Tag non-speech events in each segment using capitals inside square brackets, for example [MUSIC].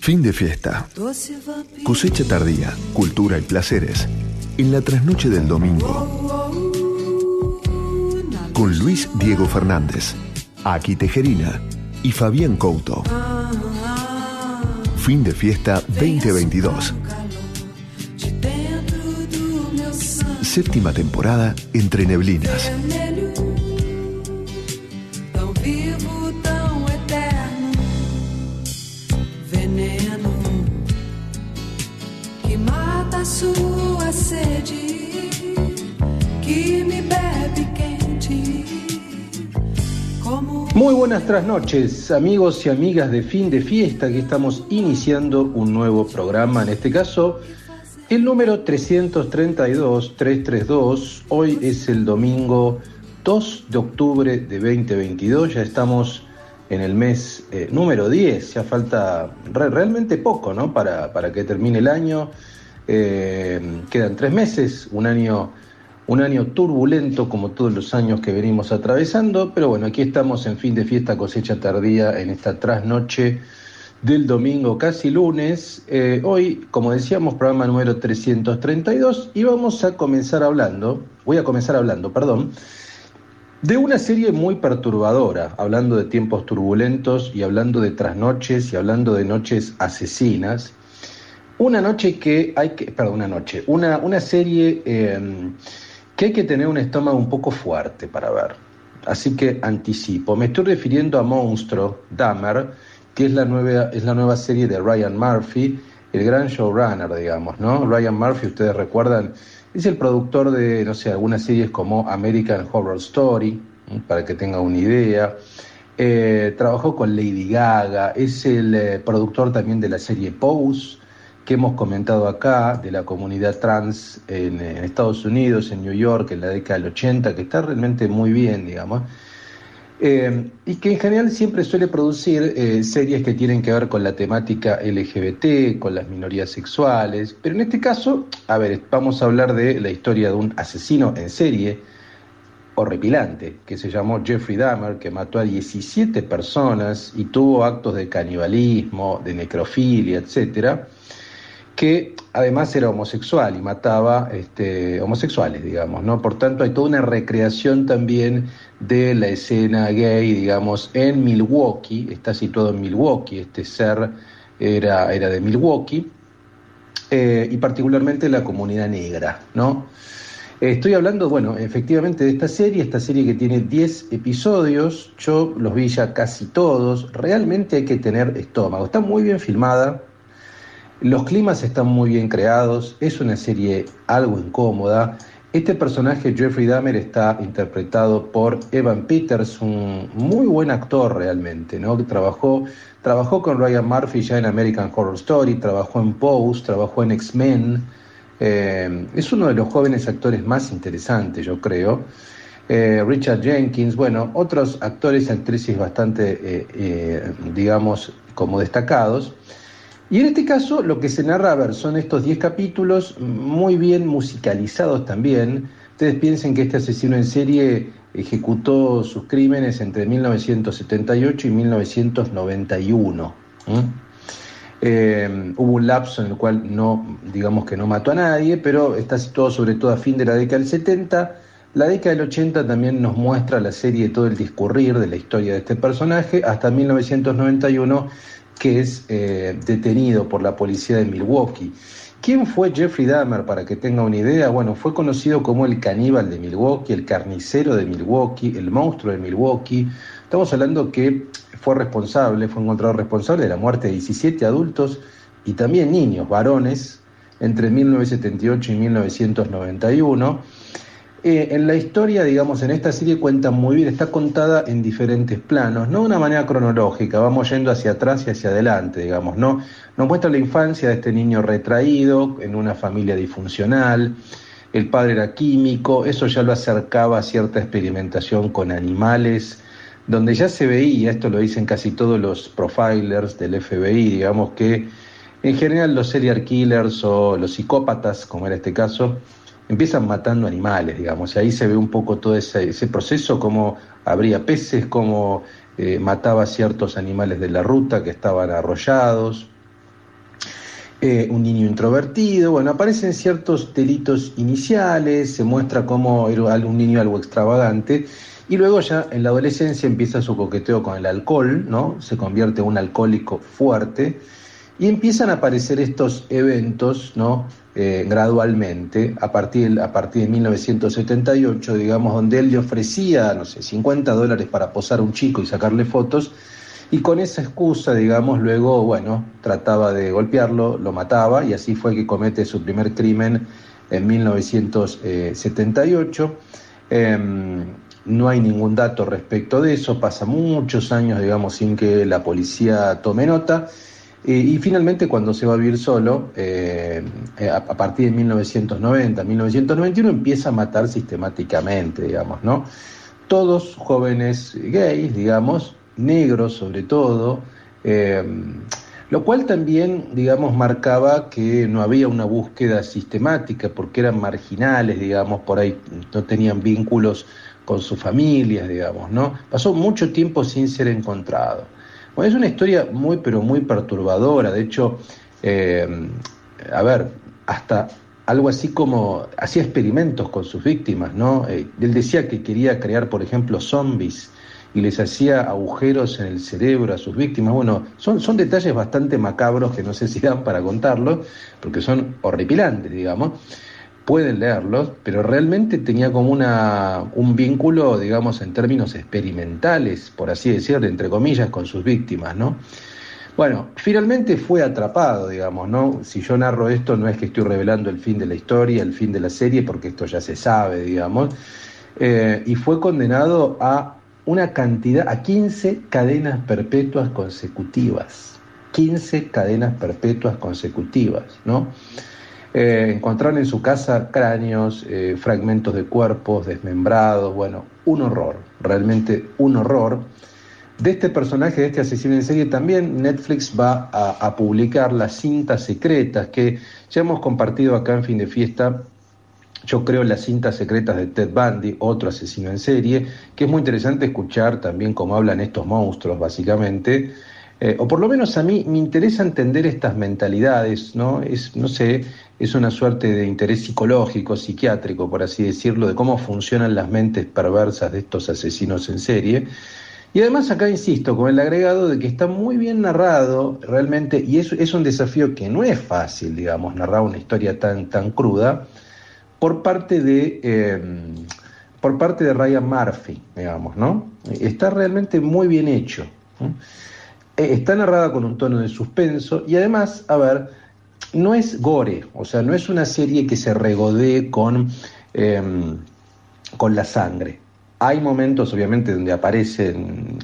Fin de fiesta. Cosecha tardía, cultura y placeres. En la trasnoche del domingo. Con Luis Diego Fernández, Aki Tejerina y Fabián Couto. Fin de fiesta 2022. Séptima temporada entre neblinas. Buenas noches, amigos y amigas de fin de fiesta, que estamos iniciando un nuevo programa, en este caso el número 332-332. Hoy es el domingo 2 de octubre de 2022, ya estamos en el mes eh, número 10, ya falta realmente poco ¿no? para, para que termine el año. Eh, quedan tres meses, un año un año turbulento como todos los años que venimos atravesando, pero bueno, aquí estamos en fin de fiesta cosecha tardía en esta trasnoche del domingo casi lunes. Eh, hoy, como decíamos, programa número 332 y vamos a comenzar hablando, voy a comenzar hablando, perdón, de una serie muy perturbadora, hablando de tiempos turbulentos y hablando de trasnoches y hablando de noches asesinas. Una noche que hay que, perdón, una noche, una, una serie... Eh, que hay que tener un estómago un poco fuerte para ver. Así que anticipo. Me estoy refiriendo a Monstruo, Dahmer, que es la nueva, es la nueva serie de Ryan Murphy, el gran showrunner, digamos, ¿no? Ryan Murphy, ustedes recuerdan, es el productor de, no sé, algunas series como American Horror Story, para que tengan una idea. Eh, trabajó con Lady Gaga, es el eh, productor también de la serie Pose, que hemos comentado acá, de la comunidad trans en, Estados Unidos, en New York, en la década del 80, que está realmente muy bien, digamos, eh, y que en general siempre suele producir eh, series que tienen que ver con la temática LGBT, con las minorías sexuales, pero en este caso, a ver, vamos a hablar de la historia de un asesino en serie horripilante, que se llamó Jeffrey Dahmer, que mató a 17 personas y tuvo actos de canibalismo, de necrofilia, etcétera que además era homosexual y mataba este, homosexuales, digamos, ¿no? Por tanto, hay toda una recreación también de la escena gay, digamos, en Milwaukee, está situado en Milwaukee, este ser era, era de Milwaukee, eh, y particularmente la comunidad negra, ¿no? Estoy hablando, bueno, efectivamente de esta serie, esta serie que tiene 10 episodios, yo los vi ya casi todos, realmente hay que tener estómago, está muy bien filmada, los climas están muy bien creados, es una serie algo incómoda. Este personaje, Jeffrey Dahmer, está interpretado por Evan Peters, un muy buen actor realmente, ¿no? Trabajó, trabajó con Ryan Murphy ya en American Horror Story, trabajó en Pose, trabajó en X-Men. Eh, es uno de los jóvenes actores más interesantes, yo creo. Eh, Richard Jenkins, bueno, otros actores y actrices bastante, eh, digamos, como destacados. Y en este caso lo que se narra, a ver, son estos 10 capítulos muy bien musicalizados también. Ustedes piensen que este asesino en serie ejecutó sus crímenes entre 1978 y 1991. Eh, hubo un lapso en el cual no, digamos que no mató a nadie, pero está situado sobre todo a fin de la década del 70. La década del 80 también nos muestra la serie todo el discurrir de la historia de este personaje, hasta 1991 que es eh, detenido por la policía de Milwaukee. ¿Quién fue Jeffrey Dahmer? Para que tenga una idea, bueno, fue conocido como el caníbal de Milwaukee, el carnicero de Milwaukee, el monstruo de Milwaukee. Estamos hablando que fue responsable, fue encontrado responsable de la muerte de 17 adultos y también niños, varones, entre 1978 y 1991 eh, en la historia, digamos, en esta serie cuenta muy bien, está contada en diferentes planos, no de una manera cronológica, vamos yendo hacia atrás y hacia adelante, digamos, ¿no? Nos muestra la infancia de este niño retraído en una familia disfuncional, el padre era químico, eso ya lo acercaba a cierta experimentación con animales, donde ya se veía, esto lo dicen casi todos los profilers del FBI, digamos que en general los serial killers o los psicópatas, como era este caso, empiezan matando animales, digamos, y ahí se ve un poco todo ese, proceso, cómo habría peces, cómo eh, mataba ciertos animales de la ruta que estaban arrollados, eh, un niño introvertido, bueno, aparecen ciertos delitos iniciales, se muestra como era un niño algo extravagante, y luego ya en la adolescencia empieza su coqueteo con el alcohol, ¿no? Se convierte en un alcohólico fuerte, y empiezan a aparecer estos eventos, ¿no? Eh, gradualmente, a partir, a partir de 1978, digamos, donde él le ofrecía, no sé, 50 dólares para posar a un chico y sacarle fotos, y con esa excusa, digamos, luego, bueno, trataba de golpearlo, lo mataba y así fue que comete su primer crimen en 1978. Em, no hay ningún dato respecto de eso, pasa muchos años, digamos, sin que la policía tome nota. Y finalmente cuando se va a vivir solo, eh, a, partir de 1990, 1991, empieza a matar sistemáticamente, digamos, ¿no? Todos jóvenes gays, digamos, negros sobre todo, eh, lo cual también, digamos, marcaba que no había una búsqueda sistemática porque eran marginales, digamos, por ahí no tenían vínculos con sus familias, digamos, ¿no? Pasó mucho tiempo sin ser encontrado. Bueno, es una historia muy, pero muy perturbadora, de hecho, eh, a ver, hasta algo así como hacía experimentos con sus víctimas, ¿no? Eh, él decía que quería crear, por ejemplo, zombies y les hacía agujeros en el cerebro a sus víctimas. Bueno, son, son detalles bastante macabros que no sé si dan para contarlos, porque son horripilantes, digamos. Pueden leerlos, pero realmente tenía como una, un vínculo, digamos, en términos experimentales, por así decirlo, entre comillas, con sus víctimas, ¿no? Bueno, finalmente fue atrapado, digamos, ¿no? Si yo narro esto, no es que estoy revelando el fin de la historia, el fin de la serie, porque esto ya se sabe, digamos. Eh, y fue condenado a una cantidad, a 15 cadenas perpetuas consecutivas. 15 cadenas perpetuas consecutivas, ¿no? Eh, encontraron en su casa cráneos, eh, fragmentos de cuerpos desmembrados, bueno, un horror, realmente un horror. De este personaje, de este asesino en serie, también Netflix va a, a publicar las cintas secretas que ya hemos compartido acá en fin de fiesta yo creo las cintas secretas de Ted Bundy, otro asesino en serie, que es muy interesante escuchar también cómo hablan estos monstruos, básicamente. Eh, o por lo menos a mí me interesa entender estas mentalidades, ¿no? Es, no sé, es una suerte de interés psicológico, psiquiátrico, por así decirlo, de cómo funcionan las mentes perversas de estos asesinos en serie. Y además acá insisto con el agregado de que está muy bien narrado realmente, y es, es un desafío que no es fácil, digamos, narrar una historia tan, tan cruda, por parte de, em, por parte de Ryan Murphy, digamos, ¿no? Está realmente muy bien hecho. Eh, está narrada con un tono de suspenso y además, a ver, no es gore, o sea, no es una serie que se regodee con, em, con la sangre. Hay momentos, obviamente, donde aparecen,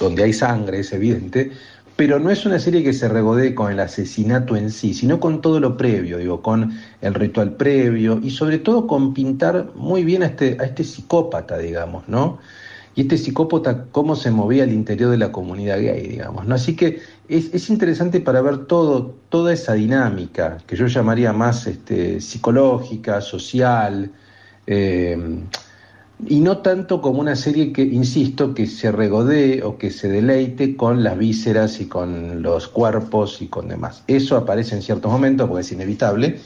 donde hay sangre, es evidente, pero no es una serie que se regodee con el asesinato en sí, sino con todo lo previo, digo, con el ritual previo y sobre todo con pintar muy bien a este, a este psicópata, digamos, ¿no? Y este psicópata, cómo se movía al interior de la comunidad gay, digamos, ¿no? Así que es, interesante para ver toda esa dinámica, que yo llamaría más este, psicológica, social, eh, y no tanto como una serie que, insisto, que se regodee o que se deleite con las vísceras y con los cuerpos y con demás. Eso aparece en ciertos momentos porque es inevitable,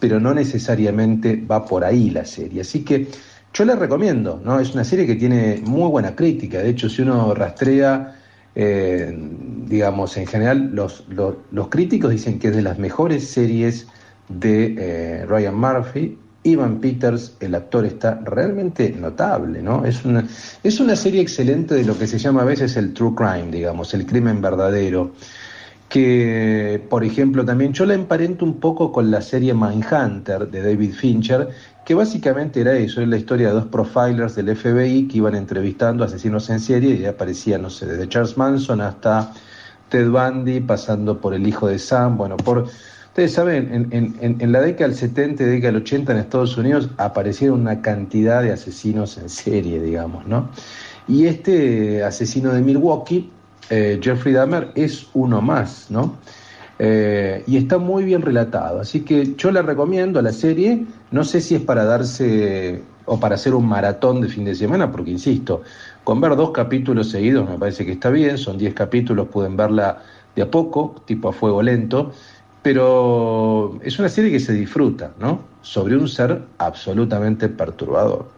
pero no necesariamente va por ahí la serie. Así que yo la recomiendo, ¿no? Es una serie que tiene muy buena crítica. De hecho, si uno rastrea, eh, digamos, en general, los, los, críticos dicen que es de las mejores series de eh, Ryan Murphy Ivan Peters, el actor, está realmente notable, ¿no? Es una, es una serie excelente de lo que se llama a veces el true crime, digamos, el crimen verdadero. Que, por ejemplo, también yo la emparento un poco con la serie Mindhunter de David Fincher, que básicamente era eso, es la historia de dos profilers del FBI que iban entrevistando asesinos en serie y aparecían, no sé, desde Charles Manson hasta Ted Bundy, pasando por el hijo de Sam, bueno, por Ustedes saben, en, la década del 70 y década del 80 en Estados Unidos aparecieron una cantidad de asesinos en serie, digamos, ¿no? Y este asesino de Milwaukee, eh, Jeffrey Dahmer, es uno más, ¿no? Eh, y está muy bien relatado. Así que yo le recomiendo a la serie, no sé si es para darse o para hacer un maratón de fin de semana, porque insisto, con ver dos capítulos seguidos me parece que está bien, son 10 capítulos, pueden verla de a poco, tipo a fuego lento, pero es una serie que se disfruta, ¿no? Sobre un ser absolutamente perturbador.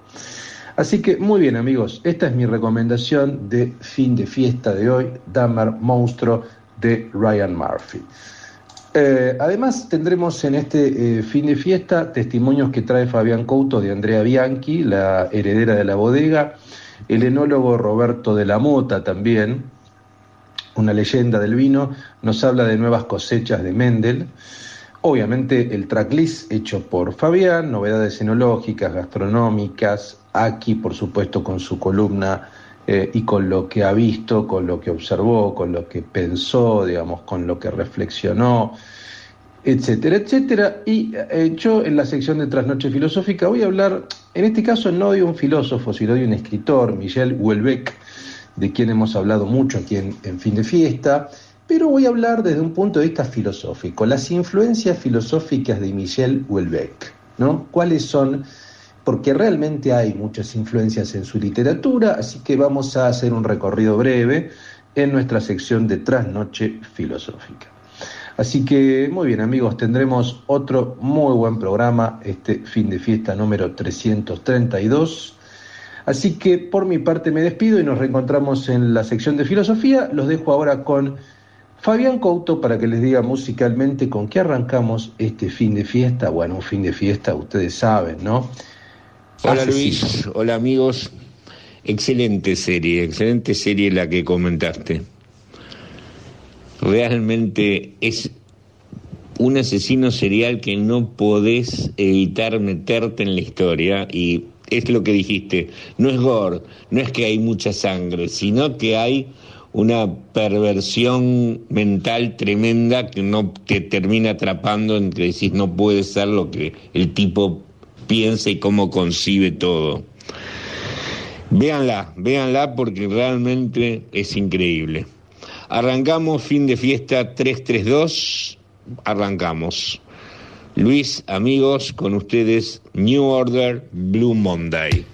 Así que muy bien amigos, esta es mi recomendación de fin de fiesta de hoy, Dahmer Monstruo de Ryan Murphy. Eh, además tendremos en este eh, fin de fiesta testimonios que trae Fabián Couto de Andrea Bianchi, la heredera de la bodega, el enólogo Roberto de la Mota también, una leyenda del vino, nos habla de nuevas cosechas de Mendel. Obviamente el tracklist hecho por Fabián, novedades enológicas, gastronómicas, aquí por supuesto con su columna eh, y con lo que ha visto, con lo que observó, con lo que pensó, digamos, con lo que reflexionó, etcétera, etcétera. Y eh, yo en la sección de Trasnoche Filosófica voy a hablar, en este caso no de un filósofo, sino de un escritor, Michel Houellebecq, de quien hemos hablado mucho aquí en, Fin de Fiesta, pero voy a hablar desde un punto de vista filosófico, las influencias filosóficas de Michel Houellebecq, ¿no? ¿Cuáles son? Porque realmente hay muchas influencias en su literatura, así que vamos a hacer un recorrido breve en nuestra sección de Trasnoche Filosófica. Así que muy bien amigos, tendremos otro muy buen programa, este fin de fiesta número 332 Así que por mi parte me despido y nos reencontramos en la sección de filosofía. Los dejo ahora con Fabián Couto para que les diga musicalmente con qué arrancamos este fin de fiesta. Bueno, un fin de fiesta, ustedes saben, ¿no? Hola Luis, hola amigos. Excelente serie, excelente serie la que comentaste. Realmente es un asesino serial que no podés evitar meterte en la historia y es lo que dijiste, no es gore, no es que hay mucha sangre, sino que hay una perversión mental tremenda que no te termina atrapando en que decís no puede ser lo que el tipo piensa y cómo concibe todo. Véanla, véanla porque realmente es increíble. Arrancamos fin de fiesta 332, arrancamos. Luis, amigos, con ustedes New Order Blue Monday.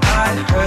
I heard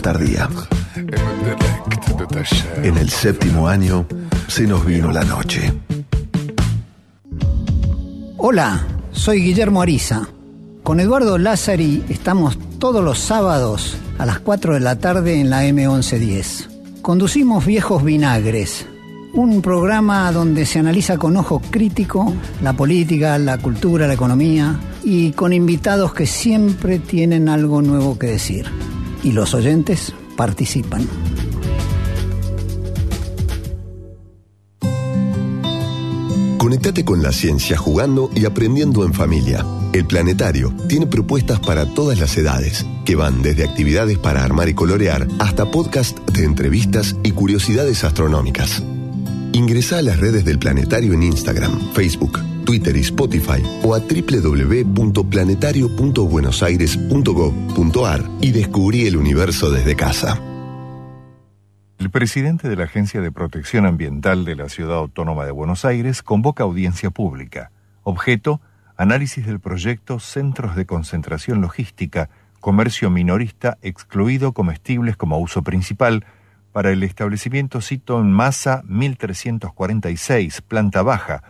tardía. En el séptimo año se nos vino la noche. Hola, soy Guillermo Ariza. Con Eduardo Lázari estamos todos los sábados a las 4 de la tarde en la M1110. Conducimos Viejos Vinagres un programa donde se analiza con ojo crítico la política, la cultura, la economía y con invitados que siempre tienen algo nuevo que decir. Y los oyentes participan. Conectate con la ciencia jugando y aprendiendo en familia. El Planetario tiene propuestas para todas las edades, que van desde actividades para armar y colorear hasta podcast de entrevistas y curiosidades astronómicas. Ingresa a las redes del Planetario en Instagram, Facebook, Twitter y Spotify o a www.planetario.buenosaires.gov.ar y descubrí el universo desde casa. El presidente de la Agencia de Protección Ambiental de la Ciudad Autónoma de Buenos Aires convoca audiencia pública. Objeto, análisis del proyecto Centros de Concentración Logística, Comercio Minorista excluido comestibles como uso principal, para el establecimiento cito en masa 1346, planta baja,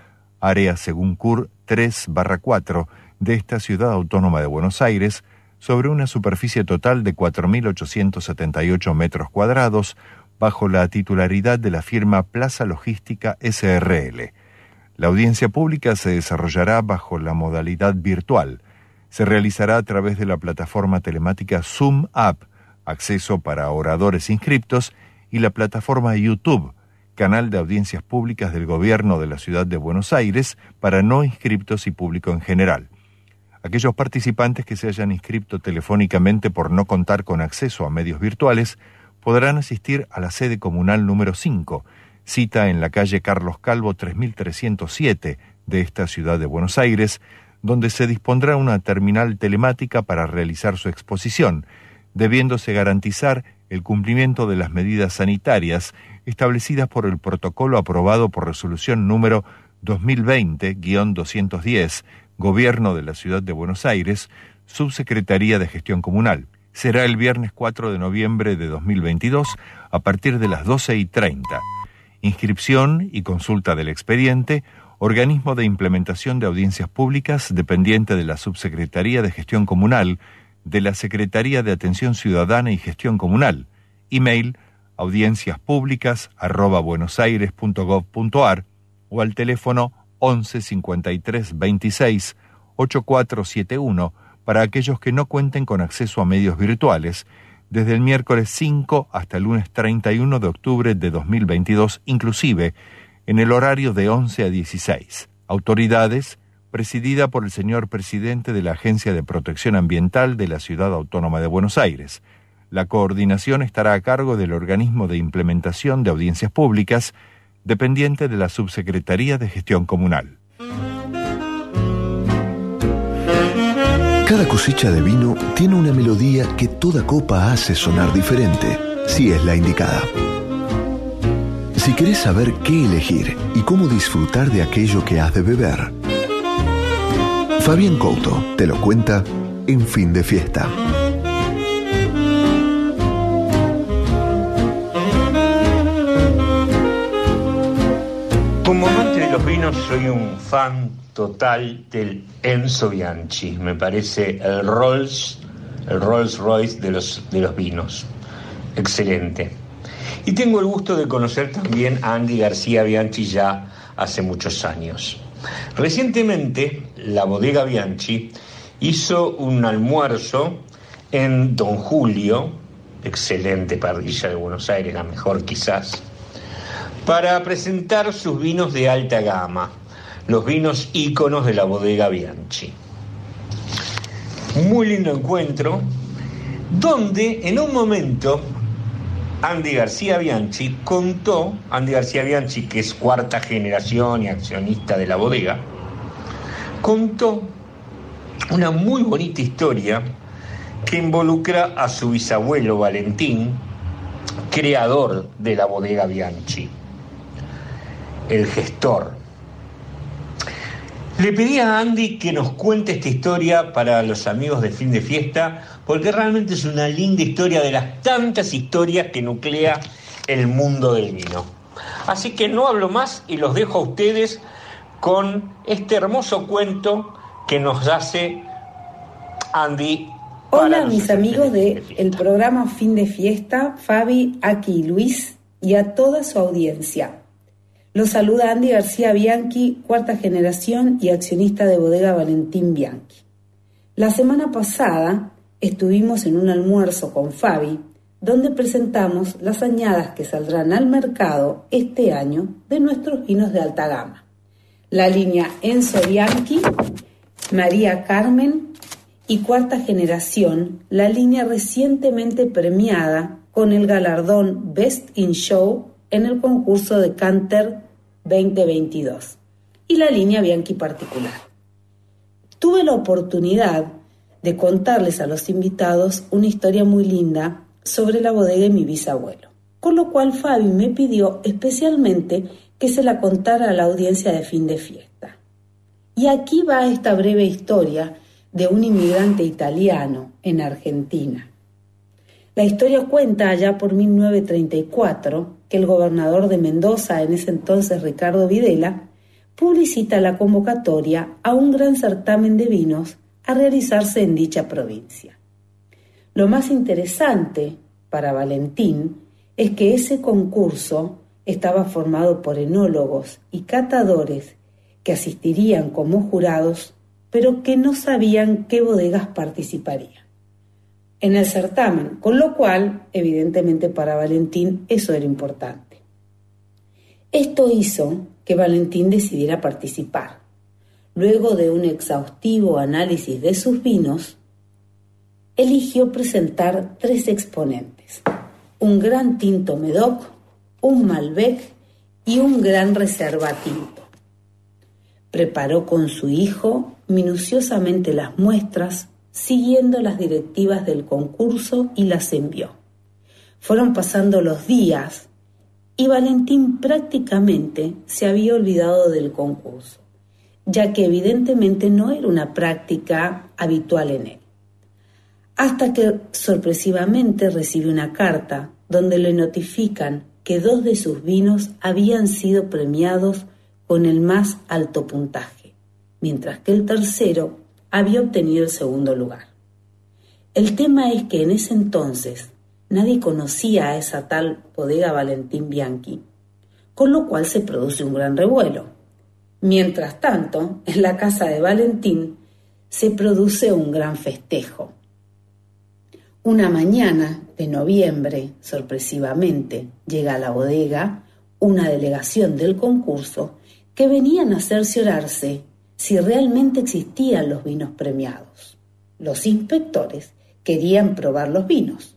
área según CUR 3-4 de esta ciudad autónoma de Buenos Aires, sobre una superficie total de 4.878 metros cuadrados, bajo la titularidad de la firma Plaza Logística SRL. La audiencia pública se desarrollará bajo la modalidad virtual. Se realizará a través de la plataforma telemática Zoom App, acceso para oradores inscriptos, y la plataforma YouTube, canal de audiencias públicas del Gobierno de la Ciudad de Buenos Aires para no inscriptos y público en general. Aquellos participantes que se hayan inscrito telefónicamente por no contar con acceso a medios virtuales podrán asistir a la sede comunal número 5, cita en la calle Carlos Calvo 3307 de esta ciudad de Buenos Aires, donde se dispondrá una terminal telemática para realizar su exposición, debiéndose garantizar el cumplimiento de las medidas sanitarias establecidas por el protocolo aprobado por resolución número 2020-210, Gobierno de la Ciudad de Buenos Aires, Subsecretaría de Gestión Comunal. Será el viernes 4 de noviembre de 2022 a partir de las 12 y 30. Inscripción y consulta del expediente, organismo de implementación de audiencias públicas dependiente de la Subsecretaría de Gestión Comunal, de la Secretaría de Atención Ciudadana y Gestión Comunal. Email audienciaspúblicas arroba buenosaires.gov.ar o al teléfono 11 53 26 8471 para aquellos que no cuenten con acceso a medios virtuales desde el miércoles 5 hasta el lunes 31 de octubre de 2022 inclusive en el horario de 11 a 16. Autoridades presidida por el señor presidente de la Agencia de Protección Ambiental de la Ciudad Autónoma de Buenos Aires. La coordinación estará a cargo del organismo de implementación de audiencias públicas, dependiente de la Subsecretaría de Gestión Comunal. Cada cosecha de vino tiene una melodía que toda copa hace sonar diferente, si es la indicada. Si querés saber qué elegir y cómo disfrutar de aquello que has de beber, Fabián Couto te lo cuenta en fin de fiesta. Como amante de los vinos soy un fan total del Enzo Bianchi. Me parece el Rolls, el Rolls Royce de los, de los vinos. Excelente. Y tengo el gusto de conocer también a Andy García Bianchi ya hace muchos años. Recientemente, la bodega Bianchi hizo un almuerzo en Don Julio, excelente parrilla de Buenos Aires, la mejor quizás, para presentar sus vinos de alta gama, los vinos íconos de la bodega Bianchi. Muy lindo encuentro, donde en un momento Andy García Bianchi contó, Andy García Bianchi, que es cuarta generación y accionista de la bodega, contó una muy bonita historia que involucra a su bisabuelo Valentín, creador de la bodega Bianchi, el gestor. Le pedí a Andy que nos cuente esta historia para los amigos de fin de fiesta, porque realmente es una linda historia de las tantas historias que nuclea el mundo del vino. Así que no hablo más y los dejo a ustedes con este hermoso cuento que nos hace Andy. Hola mis amigos del el programa Fin de Fiesta, Fabi, aquí Luis y a toda su audiencia. Los saluda Andy García Bianchi, cuarta generación y accionista de bodega Valentín Bianchi. La semana pasada estuvimos en un almuerzo con Fabi, donde presentamos las añadas que saldrán al mercado este año de nuestros vinos de alta gama. La línea Enzo Bianchi, María Carmen y cuarta generación, la línea recientemente premiada con el galardón Best in Show en el concurso de Canter 2022 y la línea Bianchi particular. Tuve la oportunidad de contarles a los invitados una historia muy linda sobre la bodega de mi bisabuelo, con lo cual Fabi me pidió especialmente que se la contara a la audiencia de fin de fiesta. Y aquí va esta breve historia de un inmigrante italiano en Argentina. La historia cuenta allá por 1934 que el gobernador de Mendoza, en ese entonces Ricardo Videla, publicita la convocatoria a un gran certamen de vinos a realizarse en dicha provincia. Lo más interesante para Valentín es que ese concurso estaba formado por enólogos y catadores que asistirían como jurados, pero que no sabían qué bodegas participarían en el certamen, con lo cual, evidentemente para Valentín eso era importante. Esto hizo que Valentín decidiera participar. Luego de un exhaustivo análisis de sus vinos, eligió presentar tres exponentes, un gran tinto Medoc, un Malbec y un gran reserva tinto. Preparó con su hijo minuciosamente las muestras siguiendo las directivas del concurso y las envió. Fueron pasando los días y Valentín prácticamente se había olvidado del concurso, ya que evidentemente no era una práctica habitual en él. Hasta que sorpresivamente recibe una carta donde le notifican que dos de sus vinos habían sido premiados con el más alto puntaje, mientras que el tercero había obtenido el segundo lugar. El tema es que en ese entonces nadie conocía a esa tal bodega Valentín Bianchi, con lo cual se produce un gran revuelo. Mientras tanto, en la casa de Valentín se produce un gran festejo. Una mañana de noviembre, sorpresivamente, llega a la bodega una delegación del concurso que venían a cerciorarse si realmente existían los vinos premiados. Los inspectores querían probar los vinos,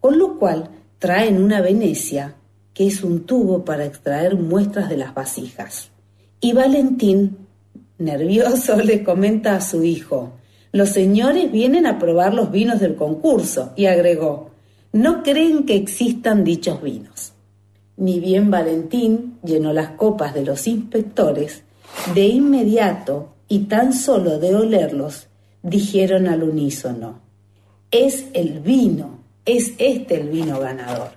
con lo cual traen una Venecia, que es un tubo para extraer muestras de las vasijas. Y Valentín, nervioso, [LAUGHS] le comenta a su hijo, los señores vienen a probar los vinos del concurso, y agregó, no creen que existan dichos vinos. Ni bien Valentín llenó las copas de los inspectores, de inmediato, y tan solo de olerlos, dijeron al unísono, es el vino, es este el vino ganador.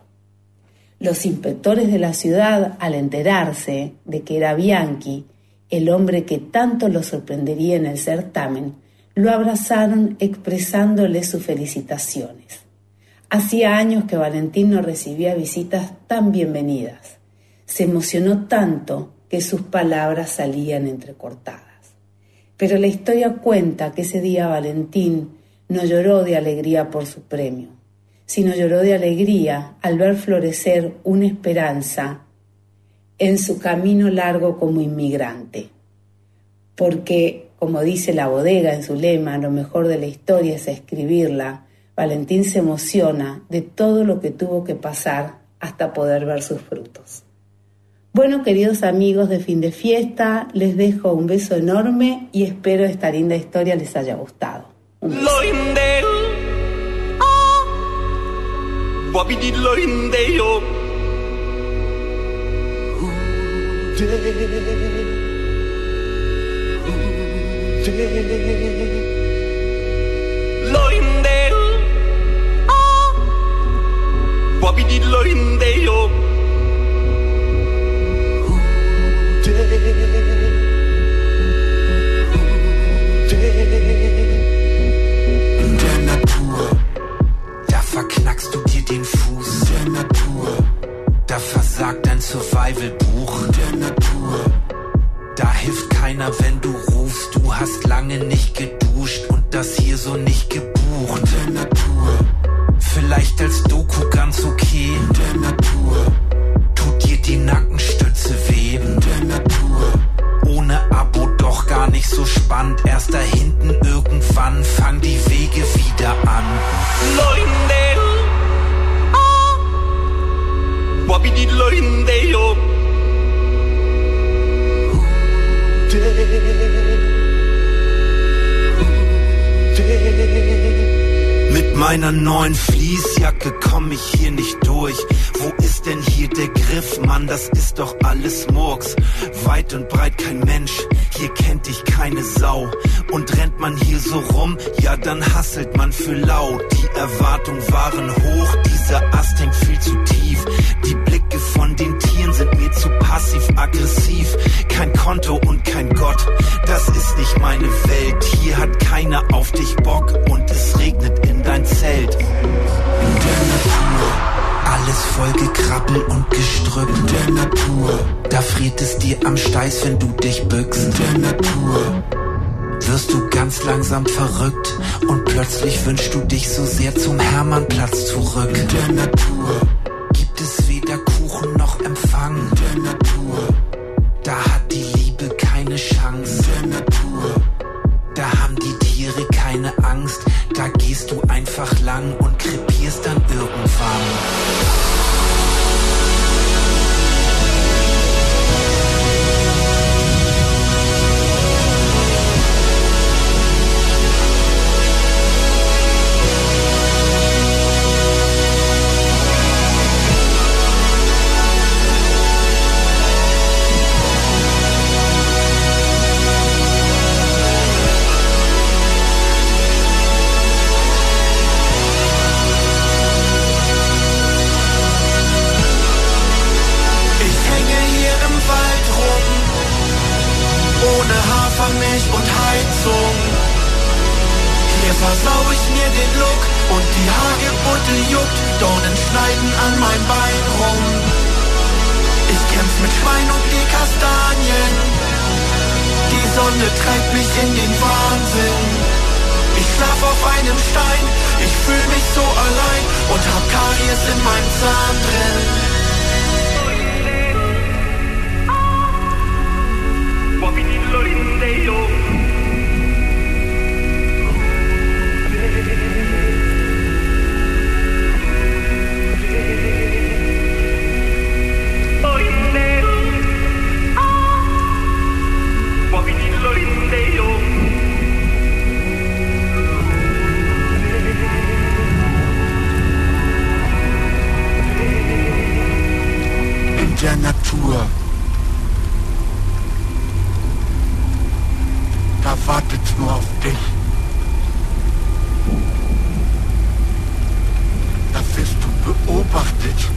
Los inspectores de la ciudad, al enterarse de que era Bianchi, el hombre que tanto lo sorprendería en el certamen, lo abrazaron expresándole sus felicitaciones. Hacía años que Valentín no recibía visitas tan bienvenidas. Se emocionó tanto que sus palabras salían entrecortadas. Pero la historia cuenta que ese día Valentín no lloró de alegría por su premio, sino lloró de alegría al ver florecer una esperanza en su camino largo como inmigrante. Porque, como dice la bodega en su lema, lo mejor de la historia es escribirla, Valentín se emociona de todo lo que tuvo que pasar hasta poder ver sus frutos. Bueno, queridos amigos de fin de fiesta, les dejo un beso enorme y espero esta linda historia les haya gustado. In der Natur, da verknackst du dir den Fuß. In der Natur, da versagt dein Survival-Buch. In der Natur keiner, wenn du rufst. Du hast lange nicht geduscht und das hier so nicht gebucht. Der Natur. Vielleicht als Doku ganz okay. Der Natur. Tut dir die Nackenstütze weh. Der Natur. Doch gar nicht so spannend. Erst da hinten irgendwann fangen die Wege wieder an. Loindale. Ah. Wabidi Loindale. Mit meiner neuen Fließjacke komm ich hier nicht durch. Wo ist denn hier der Griff, Mann? Das ist doch alles Murks. Weit und breit kein Mensch, hier kennt dich keine Sau. Und rennt man hier so rum, ja dann hasselt man für lau. Die Erwartungen waren hoch, dieser Ast hängt viel zu tief. Die Blicke von den Tieren sind mir zu passiv-aggressiv. Kein Konto und kein Gott, das ist nicht meine Welt. Hier hat keiner auf dich Bock und es regnet in dein Zelt. In der Natur, alles voll gekrabbel und gestrüpp. In der Natur, da friert es dir am Steiß, wenn du dich bückst. In der Natur wirst du ganz langsam verrückt und plötzlich wünschst du dich so sehr zum Hermannplatz zurück. In der Natur gibt es weder noch Empfang. Der Natur, da hat die Liebe keine Chance. Der Natur, da haben die Tiere keine Angst. Da gehst du einfach lang und krepierst dann irgendwann. Versau ich mir den Look und die Hagebutte juckt, Dornen schneiden an mein Bein rum. Ich kämpf mit Schwein und die Kastanien, die Sonne treibt mich in den Wahnsinn. Ich schlaf auf einem Stein, ich fühl mich so allein und hab Karies in meinem Zahn drin. Wabidi Loindale. Loindale. Der Natur. Da wartet's nur auf dich. Da wirst du beobachtet.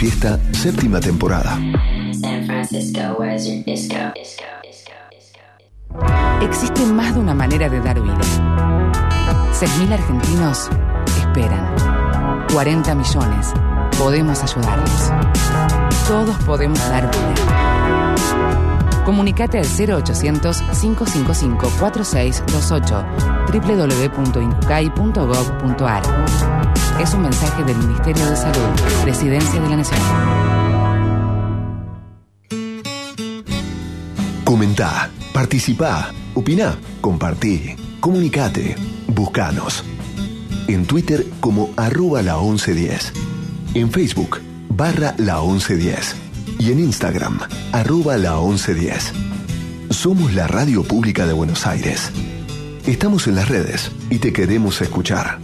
Fiesta, séptima temporada. San Francisco. Existe más de una manera de dar vida. 6.000 argentinos esperan. 40 millones. Podemos ayudarlos. Todos podemos dar vida. Comunicate al 0800 555 4628 www.incucay.gov.ar. Es un mensaje del Ministerio de Salud, Presidencia de la Nación. Comentá, participá, opiná, compartí, comunicate, buscanos. En Twitter como arroba la 1110. En Facebook barra la 1110. Y en Instagram arroba la 1110. Somos la radio pública de Buenos Aires. Estamos en las redes y te queremos escuchar.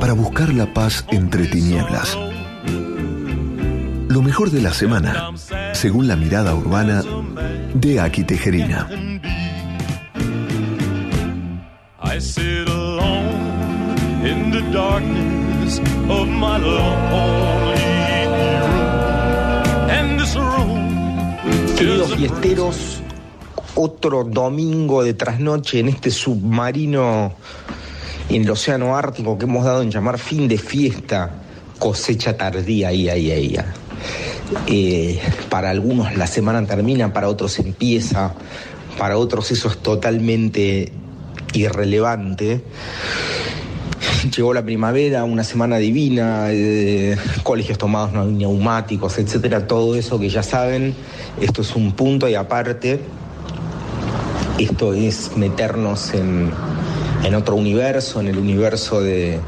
Para buscar la paz entre tinieblas. Lo mejor de la semana, según la mirada urbana de Aki Tejerina. I sit alone in the darkness of my lonely room. And this room Queridos fiesteros, otro domingo de trasnoche en este submarino en el océano Ártico que hemos dado en llamar fin de fiesta, cosecha tardía, ia, ia, ia. Eh, para algunos la semana termina, para otros empieza, para otros eso es totalmente irrelevante. Llegó la primavera, una semana divina, eh, colegios tomados neumáticos, etcétera, todo eso que ya saben. Esto es un punto y aparte. Esto es meternos en, en otro universo, en el universo de,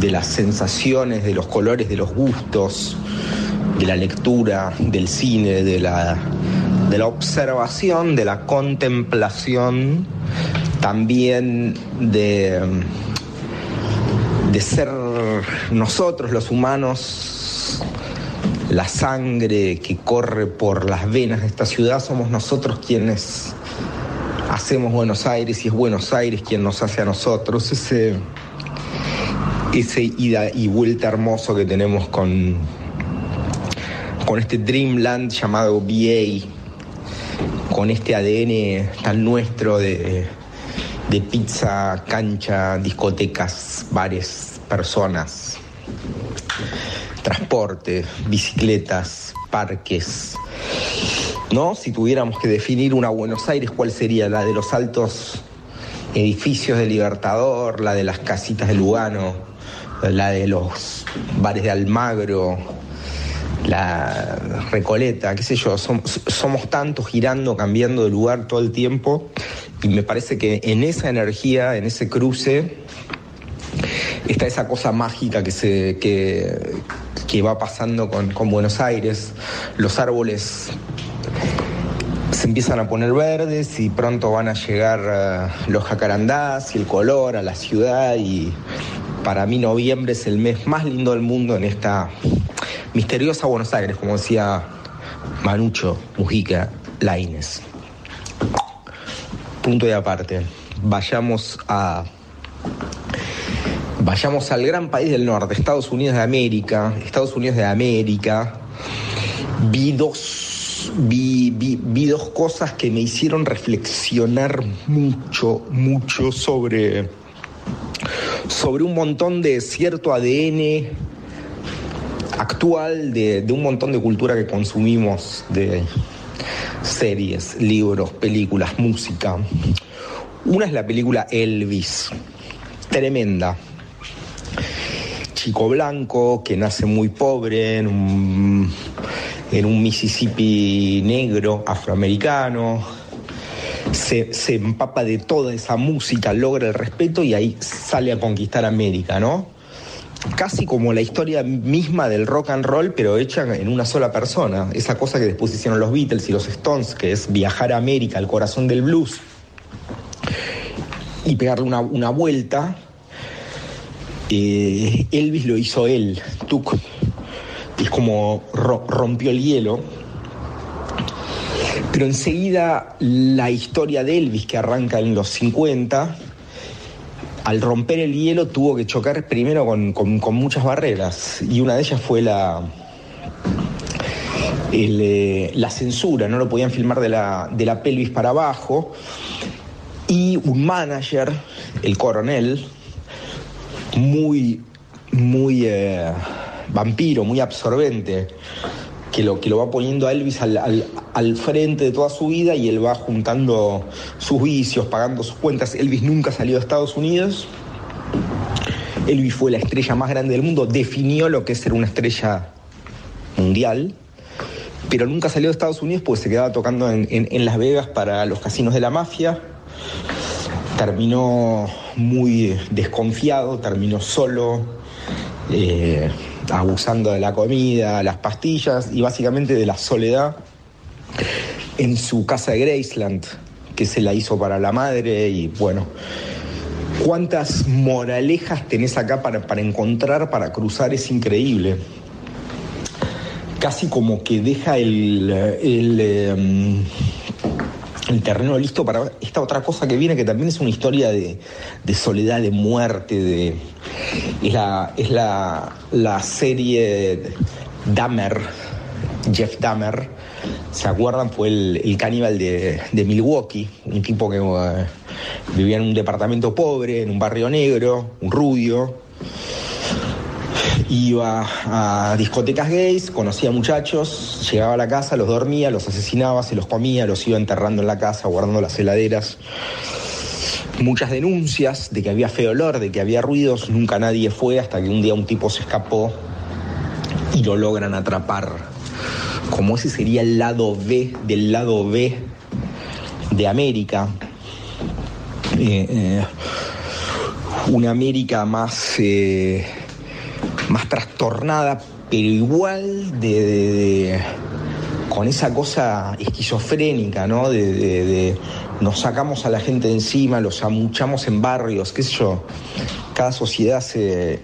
las sensaciones, de los colores, de los gustos, de la lectura, del cine, de la, de la observación, de la contemplación, también de, de ser nosotros los humanos, la sangre que corre por las venas de esta ciudad, somos nosotros quienes hacemos Buenos Aires y es Buenos Aires quien nos hace a nosotros. Ese, ese ida y vuelta hermoso que tenemos con, con este Dreamland llamado BA, con este ADN tan nuestro de, de pizza, cancha, discotecas, bares, personas, transporte, bicicletas, parques. ¿No? Si tuviéramos que definir una Buenos Aires, ¿cuál sería? La de los altos edificios de Libertador, la de las casitas de Lugano, la de los bares de Almagro, la Recoleta, qué sé yo, som- somos tantos girando, cambiando de lugar todo el tiempo y me parece que en esa energía, en ese cruce, está esa cosa mágica que, se, que, que va pasando con, con Buenos Aires. Los árboles se empiezan a poner verdes y pronto van a llegar eh, los jacarandás y el color a la ciudad y para mí noviembre es el mes más lindo del mundo en esta misteriosa Buenos Aires, como decía Manucho Mujica Laines. Punto de aparte. Vayamos a vayamos al gran país del norte, Estados Unidos de América. Estados Unidos de América. Vi dos, vi, vi- vi dos cosas que me hicieron reflexionar mucho, mucho sobre, sobre un montón de cierto ADN actual, de, de un montón de cultura que consumimos, de series, libros, películas, música. Una es la película Elvis, tremenda. Chico blanco que nace muy pobre en un Mississippi negro, afroamericano. Se, se empapa de toda esa música, logra el respeto y ahí sale a conquistar América, ¿no? Casi como la historia misma del rock and roll, pero hecha en una sola persona. Esa cosa que después hicieron los Beatles y los Stones, que es viajar a América, al corazón del blues, y pegarle una, una vuelta. Eh, Elvis lo hizo él, Tuc. Es como ro- rompió el hielo. Pero enseguida la historia de Elvis, que arranca en los 50, al romper el hielo tuvo que chocar primero con, con- muchas barreras. Y una de ellas fue la, eh, la censura, no lo podían filmar de la, de la pelvis para abajo. Y un manager, el coronel, muy, muy eh, vampiro, muy absorbente, que lo, que lo va poniendo a Elvis al, frente de toda su vida y él va juntando sus vicios, pagando sus cuentas. Elvis nunca salió de Estados Unidos. Elvis fue la estrella más grande del mundo, definió lo que es ser una estrella mundial, pero nunca salió de Estados Unidos porque se quedaba tocando en Las Vegas para los casinos de la mafia. Terminó muy desconfiado, terminó solo, eh, abusando de la comida, las pastillas y básicamente de la soledad en su casa de Graceland, que se la hizo para la madre y bueno, cuántas moralejas tenés acá para, para encontrar, para cruzar, es increíble. Casi como que deja el, eh, el terreno listo para esta otra cosa que viene, que también es una historia de, soledad, de muerte, de, es la, es la serie Dahmer, Jeff Dahmer, ¿se acuerdan? Fue el, el caníbal de, de Milwaukee, un tipo que eh, vivía en un departamento pobre, en un barrio negro, un rubio, iba a discotecas gays, conocía muchachos, llegaba a la casa, los dormía, los asesinaba, se los comía, los iba enterrando en la casa, guardando las heladeras. Muchas denuncias de que había feo olor, de que había ruidos, nunca nadie fue hasta que un día un tipo se escapó y lo logran atrapar. Como ese sería el lado B del lado B de América. Eh, eh, una América más, eh, más trastornada, pero igual de, con esa cosa esquizofrénica, ¿no? De, nos sacamos a la gente de encima, los amuchamos en barrios, qué sé yo. Cada sociedad se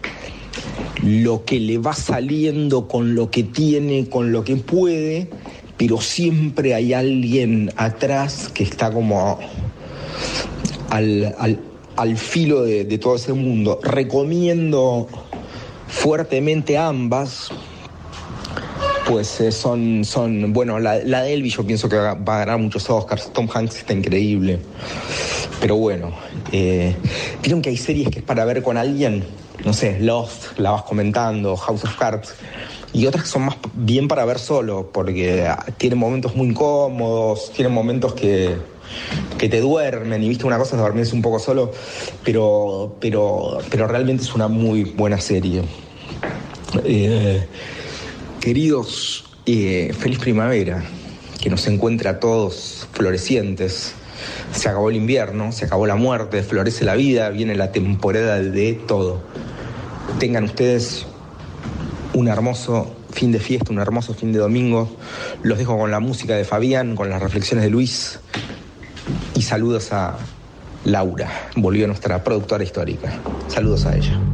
lo que le va saliendo con lo que tiene, con lo que puede, pero siempre hay alguien atrás que está como al, filo de todo ese mundo. Recomiendo fuertemente ambas, pues eh, son, son, bueno, la, la de Elvis yo pienso que va a ganar muchos Oscars, Tom Hanks está increíble, pero bueno, eh, que hay series que es para ver con alguien, no sé, Lost, la vas comentando, House of Cards, y otras que son más bien para ver solo, porque ah, tienen momentos muy incómodos, tienen momentos que, que te duermen, y viste una cosa es dormirse un poco solo, pero, pero, pero realmente es una muy buena serie. Eh, queridos, eh, feliz primavera, que nos encuentre a todos florecientes. Se acabó el invierno, se acabó la muerte, florece la vida, viene la temporada de todo. Tengan ustedes un hermoso fin de fiesta, un hermoso fin de domingo. Los dejo con la música de Fabián, con las reflexiones de Luis saludos a Laura, volvió nuestra productora histórica. Saludos a ella.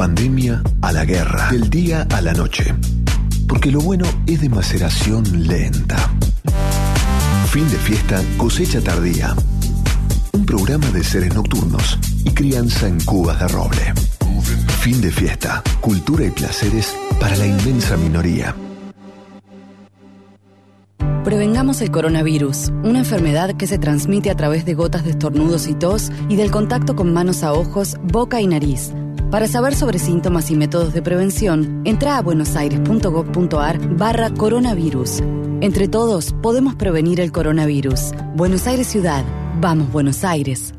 Pandemia a la guerra, del día a la noche. Porque lo bueno es de maceración lenta. Fin de fiesta, cosecha tardía. Un programa de seres nocturnos y crianza en cubas de roble. Fin de fiesta, cultura y placeres para la inmensa minoría. Prevengamos el coronavirus, una enfermedad que se transmite a través de gotas de estornudos y tos y del contacto con manos a ojos, boca y nariz. Para saber sobre síntomas y métodos de prevención, entra a buenosaires.gov.ar barra coronavirus. Entre todos podemos prevenir el coronavirus. Buenos Aires Ciudad. Vamos, Buenos Aires.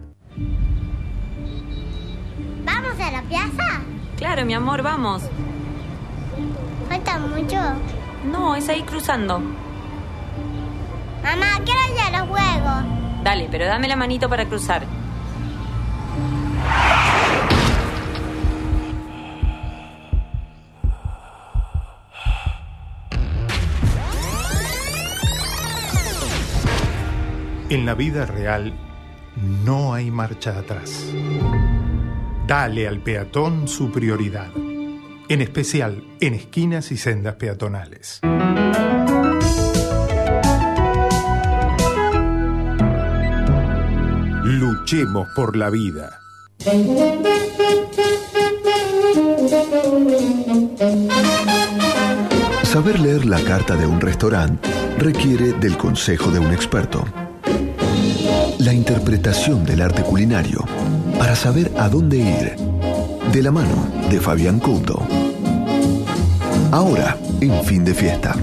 ¿Vamos a la plaza? Claro, mi amor, vamos. ¿Falta mucho? No, es ahí cruzando. Mamá, quiero ir a los juegos. Dale, pero dame la manito para cruzar. En la vida real no hay marcha atrás. Dale al peatón su prioridad, en especial en esquinas y sendas peatonales. Luchemos por la vida. Saber leer la carta de un restaurante requiere del consejo de un experto. La interpretación del arte culinario para saber a dónde ir. De la mano de Fabián Couto. Ahora, en fin de fiesta.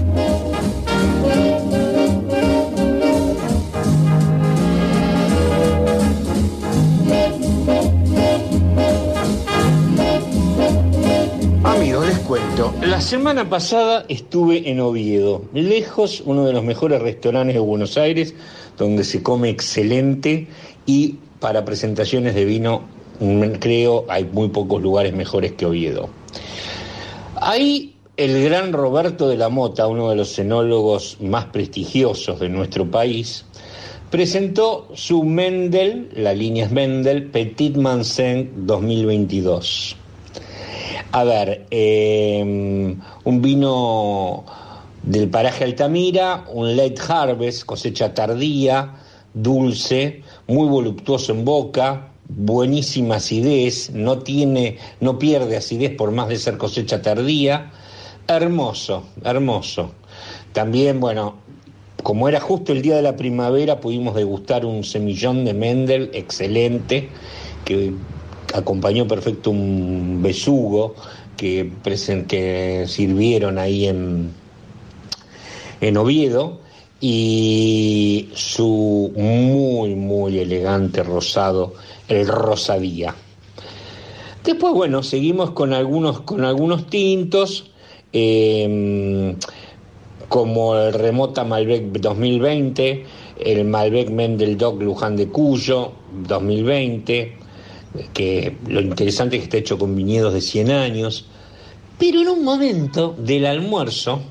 La semana pasada estuve en Oviedo, lejos, uno de los mejores restaurantes de Buenos Aires, donde se come excelente y para presentaciones de vino, mm, creo, hay muy pocos lugares mejores que Oviedo. Ahí el gran Roberto de la Mota, uno de los cenólogos más prestigiosos de nuestro país, presentó su Mendel, la línea es Mendel, Petit Mansen 2022. A ver, eh, un vino del paraje Altamira, un late harvest, cosecha tardía, dulce, muy voluptuoso en boca, buenísima acidez, no tiene, no pierde acidez por más de ser cosecha tardía, hermoso, hermoso. También, bueno, como era justo el día de la primavera, pudimos degustar un semillón de Mendel excelente que acompañó perfecto un besugo que, que sirvieron ahí en, en Oviedo y su muy, muy elegante rosado, el rosadía. Después, bueno, seguimos con algunos, con algunos tintos, eh, como el Remota Malbec 2020, el Malbec Mendel Doc Luján de Cuyo 2020, que lo interesante es que está hecho con viñedos de 100 años, pero en un momento del almuerzo,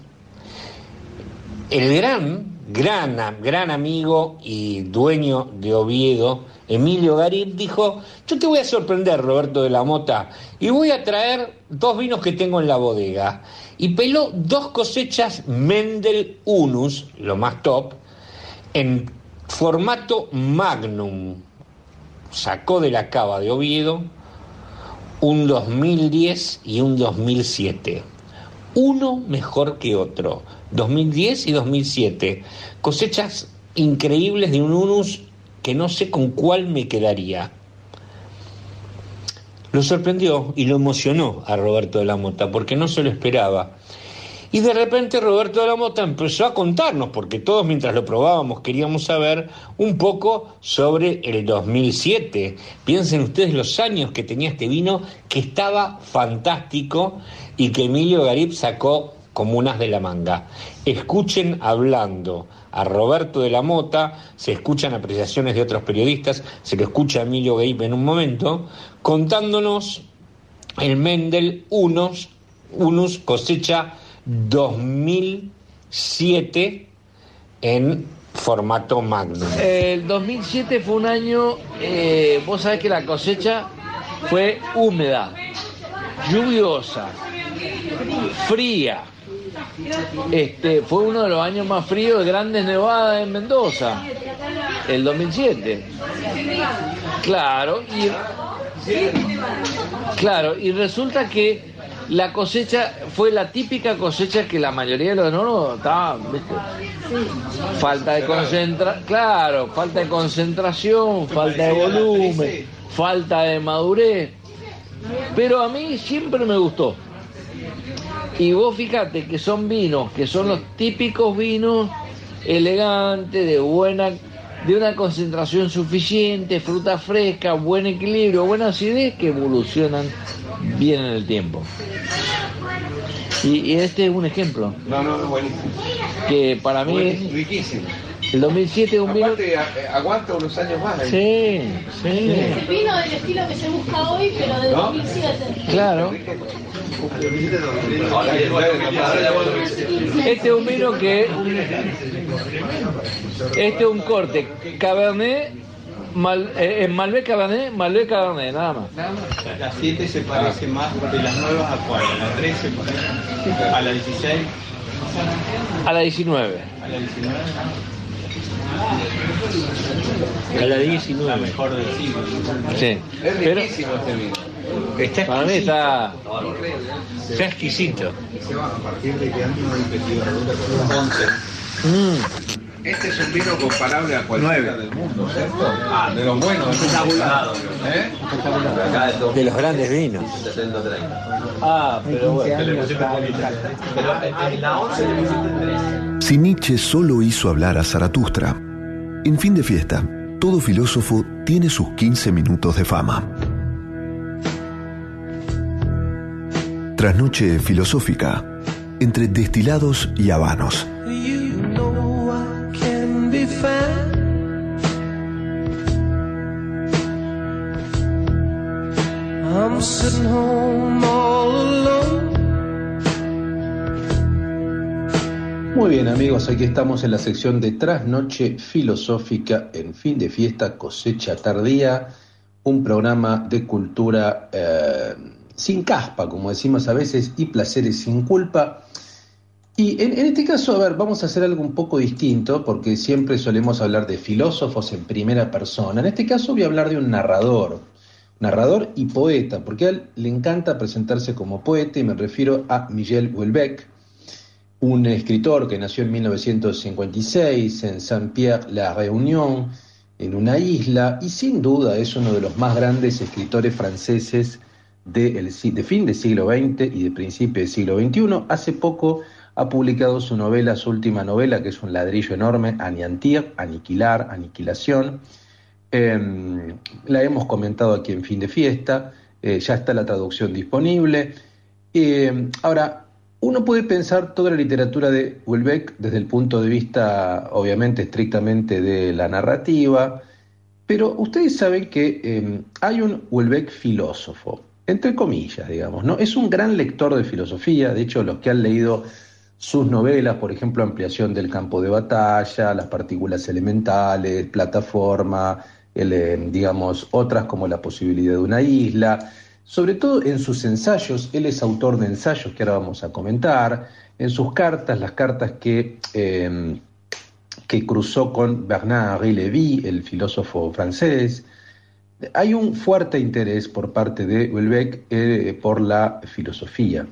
el gran, gran, gran amigo y dueño de Oviedo, Emilio Garib, dijo, yo te voy a sorprender, Roberto de la Mota, y voy a traer dos vinos que tengo en la bodega. Y peló dos cosechas Mendel Unus, lo más top, en formato Magnum. Sacó de la cava de Oviedo un 2010 y un 2007. Uno mejor que otro. 2010 y 2007. Cosechas increíbles de un Unus que no sé con cuál me quedaría. Lo sorprendió y lo emocionó a Roberto de la Mota porque no se lo esperaba. Y de repente Roberto de la Mota empezó a contarnos, porque todos mientras lo probábamos queríamos saber un poco sobre el 2007. Piensen ustedes los años que tenía este vino, que estaba fantástico y que Emilio Garib sacó como unas de la manga. Escuchen hablando a Roberto de la Mota, se escuchan apreciaciones de otros periodistas, se lo escucha a Emilio Garib en un momento, contándonos el Mendel Unos, Unus cosecha 2007 en formato Magnum. El 2007 fue un año, eh, vos sabés que la cosecha fue húmeda, lluviosa, fría. Este, fue uno de los años más fríos de grandes nevadas en Mendoza, el 2007. Claro, y, claro, y resulta que la cosecha fue la típica cosecha que la mayoría de los enanos estaban. Falta de concentración, claro, falta de concentración, falta de volumen, falta de madurez. Pero a mí siempre me gustó. Y vos fíjate que son vinos, que son los típicos vinos elegantes, de buena, de una concentración suficiente, fruta fresca, buen equilibrio, buena acidez, que evolucionan bien en el tiempo. Y, y este es un ejemplo. No, no, no, buenísimo. Que para mí Buenísimo, riquísimo. El 2007 es un vino... Aguanta unos años más. Sí, sí. El vino del estilo que se busca hoy, pero de ¿No? 2007. Claro. Este es un vino que. Este es un corte. Cabernet. Mal, eh, eh, Malbec Cabernet, Malbec Cabernet, nada más. La 7 se parece más de las nuevas a cuál, a la 13, por ejemplo, a la 16, A la 19. a la 19. A la 19. La mejor del siglo. Sí. Es Pero riquísimo este vino. Está para mí está. Está exquisito. A partir de que antes no hay pedido de Mm. Este es un vino comparable a cualquiera del mundo, ¿cierto? Ah, de los buenos. Espectacular. ¿Eh? De los grandes vinos. Ah, pero bueno. Pero en la 11 le pusiste 3. Si Nietzsche solo hizo hablar a Zaratustra, en fin de fiesta, todo filósofo tiene sus 15 minutos de fama. Trasnoche filosófica, entre destilados y habanos. Muy bien amigos, aquí estamos en la sección de Trasnoche Filosófica en fin de fiesta, cosecha tardía, un programa de cultura eh, sin caspa, como decimos a veces, y placeres sin culpa. Y en, este caso, a ver, vamos a hacer algo un poco distinto, porque siempre solemos hablar de filósofos en primera persona. En este caso voy a hablar de un narrador, narrador y poeta, porque a él le encanta presentarse como poeta, y me refiero a Miguel Houellebecq, un escritor que nació en 1956 en Saint-Pierre-la Réunion, en una isla, y sin duda es uno de los más grandes escritores franceses de, el de fin del siglo XX y de principio del siglo XXI. Hace poco ha publicado su novela, su última novela, que es un ladrillo enorme, Aniantir, Aniquilar, Aniquilación. Eh, la hemos comentado aquí en Fin de Fiesta, eh, ya está la traducción disponible. Eh, ahora, uno puede pensar toda la literatura de Houellebecq desde el punto de vista, obviamente, estrictamente de la narrativa, pero ustedes saben que eh, hay un Houellebecq filósofo, entre comillas, digamos, ¿no? Es un gran lector de filosofía, de hecho, los que han leído sus novelas, por ejemplo, Ampliación del campo de batalla, Las partículas elementales, Plataforma, el, eh, digamos, otras como La posibilidad de una isla, sobre todo en sus ensayos, él es autor de ensayos que ahora vamos a comentar, en sus cartas, las cartas que, eh, que cruzó con Bernard-Henri Lévy, el filósofo francés, hay un fuerte interés por parte de Houellebecq eh, por la filosofía.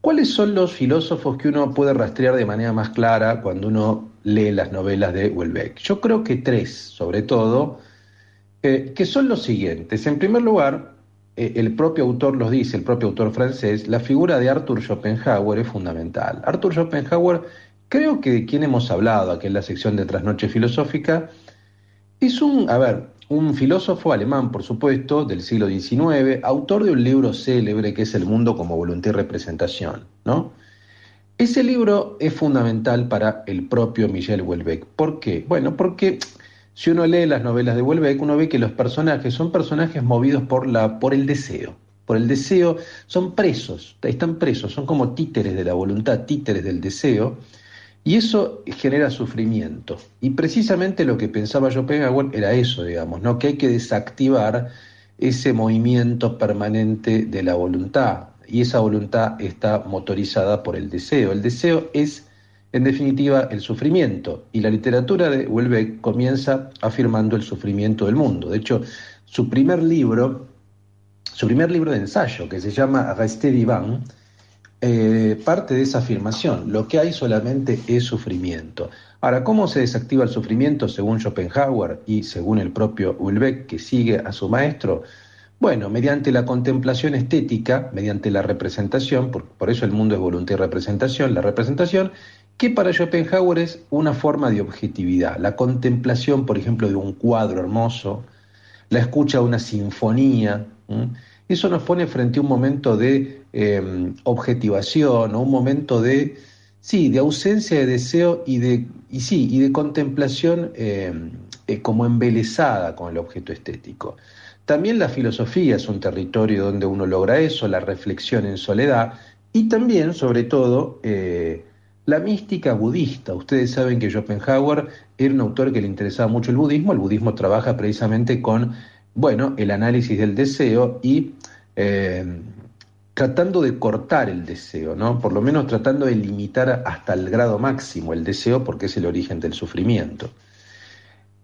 ¿Cuáles son los filósofos que uno puede rastrear de manera más clara cuando uno lee las novelas de Houellebecq? Yo creo que tres, sobre todo, eh, que son los siguientes. En primer lugar, el propio autor los dice, el propio autor francés, la figura de Arthur Schopenhauer es fundamental. Arthur Schopenhauer, creo que de quien hemos hablado aquí en la sección de Trasnoche Filosófica, es un, a ver, un filósofo alemán, por supuesto, del siglo XIX, autor de un libro célebre que es El mundo como voluntad y representación, ¿no? Ese libro es fundamental para el propio Michel Houellebecq. ¿Por qué? Bueno, porque si uno lee las novelas de Houellebecq, uno ve que los personajes son personajes movidos por, el deseo. Por el deseo, son presos, están presos, son como títeres de la voluntad, títeres del deseo, y eso genera sufrimiento. Y precisamente lo que pensaba Schopenhauer era eso, digamos, ¿no? que hay que desactivar ese movimiento permanente de la voluntad. Y esa voluntad está motorizada por el deseo. El deseo es, en definitiva, el sufrimiento. Y la literatura de Welbeck comienza afirmando el sufrimiento del mundo. De hecho, su primer libro, su primer libro de ensayo, que se llama Resté vivant, eh, parte de esa afirmación. Lo que hay solamente es sufrimiento. Ahora, ¿cómo se desactiva el sufrimiento según Schopenhauer y según el propio Ulbeck, que sigue a su maestro? Bueno, mediante la contemplación estética, mediante la representación, por eso el mundo es voluntad y representación, la representación, que para Schopenhauer es una forma de objetividad. La contemplación, por ejemplo, de un cuadro hermoso, la escucha de una sinfonía, eso nos pone frente a un momento de eh, objetivación o un momento de, sí, de ausencia de deseo y de, y sí, y de contemplación eh, eh, como embelesada con el objeto estético. También la filosofía es un territorio donde uno logra eso, la reflexión en soledad y también, sobre todo, eh, la mística budista. Ustedes saben que Schopenhauer era un autor que le interesaba mucho el budismo. El budismo trabaja precisamente con, bueno, el análisis del deseo y eh, tratando de cortar el deseo, ¿no? Por lo menos tratando de limitar hasta el grado máximo el deseo porque es el origen del sufrimiento.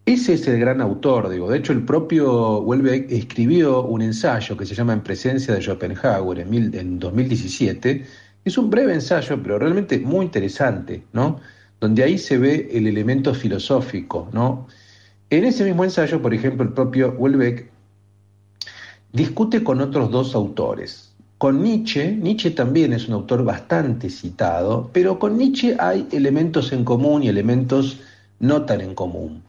Ese es el gran autor, digo. De hecho, el propio Welbeck escribió un ensayo que se llama En presencia de Schopenhauer en, mil, en 2017. Es un breve ensayo, pero realmente muy interesante, ¿no? Donde ahí se ve el elemento filosófico, ¿no? En ese mismo ensayo, por ejemplo, el propio Welbeck discute con otros dos autores. Con Nietzsche, Nietzsche también es un autor bastante citado, pero con Nietzsche hay elementos en común y elementos no tan en común.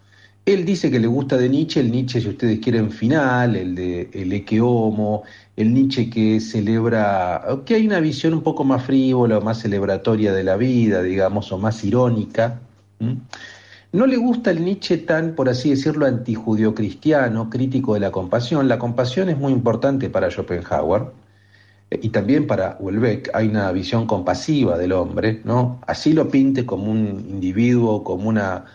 Él dice que le gusta de Nietzsche el Nietzsche, si ustedes quieren, final, el de el Ecce Homo, el Nietzsche que celebra, que hay una visión un poco más frívola, más celebratoria de la vida, digamos, o más irónica. No le gusta el Nietzsche tan, por así decirlo, antijudio-cristiano, crítico de la compasión. La compasión es muy importante para Schopenhauer eh, y también para Welbeck. Hay una visión compasiva del hombre, ¿no? Así lo pinte como un individuo, como una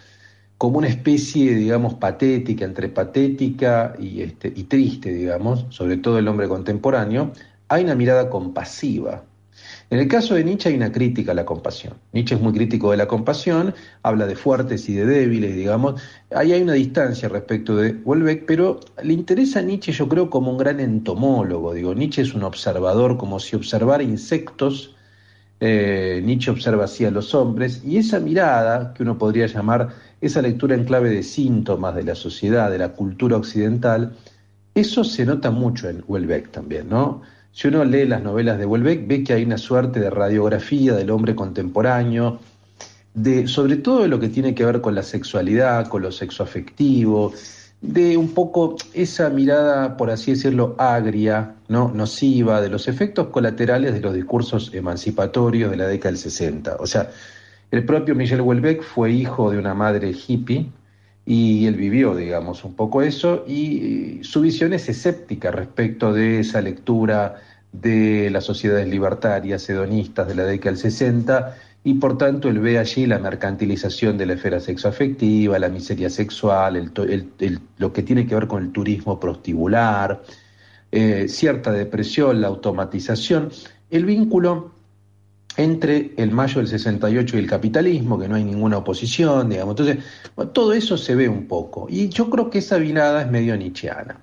como una especie, digamos, patética, entre patética y, este, y triste, digamos, sobre todo el hombre contemporáneo, hay una mirada compasiva. En el caso de Nietzsche hay una crítica a la compasión. Nietzsche es muy crítico de la compasión, habla de fuertes y de débiles, digamos. Ahí hay una distancia respecto de Welbeck, pero le interesa a Nietzsche, yo creo, como un gran entomólogo. Digo, Nietzsche es un observador, como si observara insectos. Eh, Nietzsche observa así a los hombres, y esa mirada, que uno podría llamar esa lectura en clave de síntomas de la sociedad, de la cultura occidental, eso se nota mucho en Welbeck también, ¿no? Si uno lee las novelas de Welbeck, ve que hay una suerte de radiografía del hombre contemporáneo, de, sobre todo de lo que tiene que ver con la sexualidad, con lo sexoafectivo, de un poco esa mirada, por así decirlo, agria, ¿no? nociva, de los efectos colaterales de los discursos emancipatorios de la década del 60. O sea, el propio Michel Houellebecq fue hijo de una madre hippie y él vivió, digamos, un poco eso y su visión es escéptica respecto de esa lectura de las sociedades libertarias, hedonistas de la década del 60 y por tanto él ve allí la mercantilización de la esfera sexoafectiva, la miseria sexual, el, el, lo que tiene que ver con el turismo prostibular, eh, cierta depresión, la automatización, el vínculo entre el mayo del 68 y el capitalismo, que no hay ninguna oposición, digamos. Entonces, todo eso se ve un poco. Y yo creo que esa mirada es medio nietzscheana.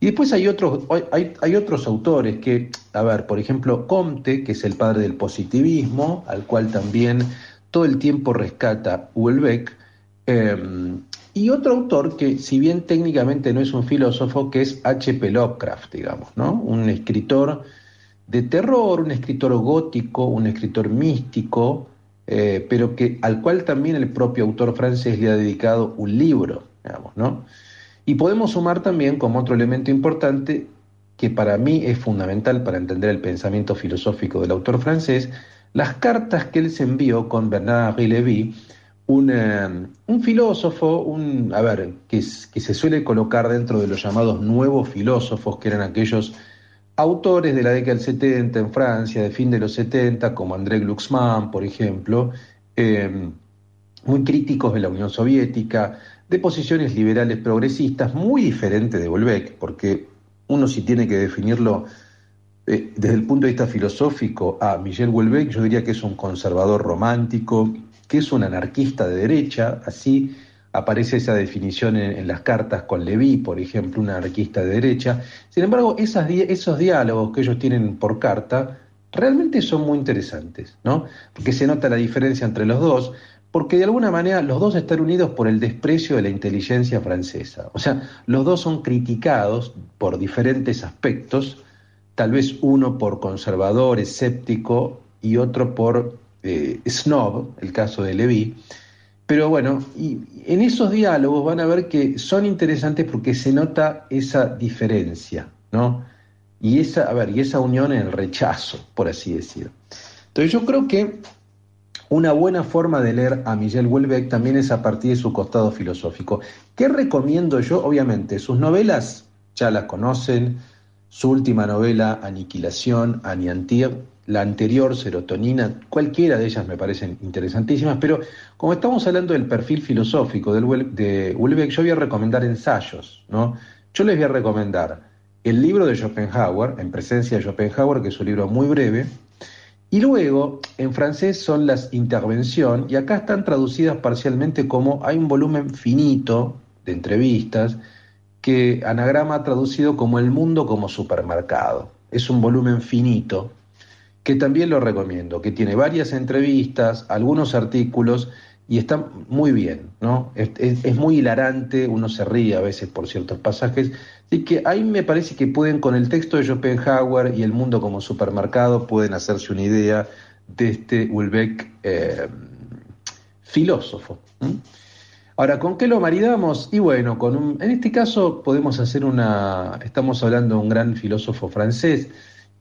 Y después hay otros, hay, hay, otros autores que, a ver, por ejemplo, Comte, que es el padre del positivismo, al cual también todo el tiempo rescata Houellebecq, eh, y otro autor que, si bien técnicamente no es un filósofo, que es H.P. Lovecraft, digamos, ¿no? Un escritor de terror, un escritor gótico, un escritor místico, eh, pero que, al cual también el propio autor francés le ha dedicado un libro, ¿no? Y podemos sumar también como otro elemento importante que para mí es fundamental para entender el pensamiento filosófico del autor francés, las cartas que él se envió con Bernard-Henri Lévy, un, eh, un, filósofo, un, a ver, que, que se suele colocar dentro de los llamados nuevos filósofos, que eran aquellos autores de la década del 70 en Francia, de fin de los 70, como André Glucksmann, por ejemplo, eh, muy críticos de la Unión Soviética, de posiciones liberales progresistas, muy diferentes de Volbeck, porque uno si tiene que definirlo eh, desde el punto de vista filosófico a Michel Houellebecq, yo diría que es un conservador romántico, que es un anarquista de derecha, así aparece esa definición en, las cartas con Leví, por ejemplo, un anarquista de derecha. Sin embargo, esas esos diálogos que ellos tienen por carta realmente son muy interesantes, ¿no? Porque se nota la diferencia entre los dos, porque de alguna manera los dos están unidos por el desprecio de la inteligencia francesa. O sea, los dos son criticados por diferentes aspectos, tal vez uno por conservador, escéptico, y otro por eh, snob, el caso de Leví. Pero bueno, y en esos diálogos van a ver que son interesantes porque se nota esa diferencia, ¿no? Y esa, a ver, y esa unión en el rechazo, por así decir. Entonces yo creo que una buena forma de leer a Miguel Houellebecq también es a partir de su costado filosófico. ¿Qué recomiendo yo? Obviamente, sus novelas ya las conocen, su última novela, Aniquilación, Aniantir, la anterior, Serotonina, cualquiera de ellas me parecen interesantísimas, pero como estamos hablando del perfil filosófico de Houellebecq, yo voy a recomendar ensayos, ¿no? Yo les voy a recomendar el libro de Schopenhauer, En presencia de Schopenhauer, que es un libro muy breve, y luego, en francés son las intervención, y acá están traducidas parcialmente como hay un volumen finito de entrevistas que Anagrama ha traducido como El mundo como supermercado. Es un volumen finito que también lo recomiendo, que tiene varias entrevistas, algunos artículos y está muy bien, ¿no? Es, muy hilarante, uno se ríe a veces por ciertos pasajes, así que ahí me parece que pueden con el texto de Schopenhauer y el mundo como supermercado pueden hacerse una idea de este Ulbeck eh, filósofo. Ahora, ¿con qué lo maridamos? Y bueno, con un, en este caso podemos hacer una, estamos hablando de un gran filósofo francés,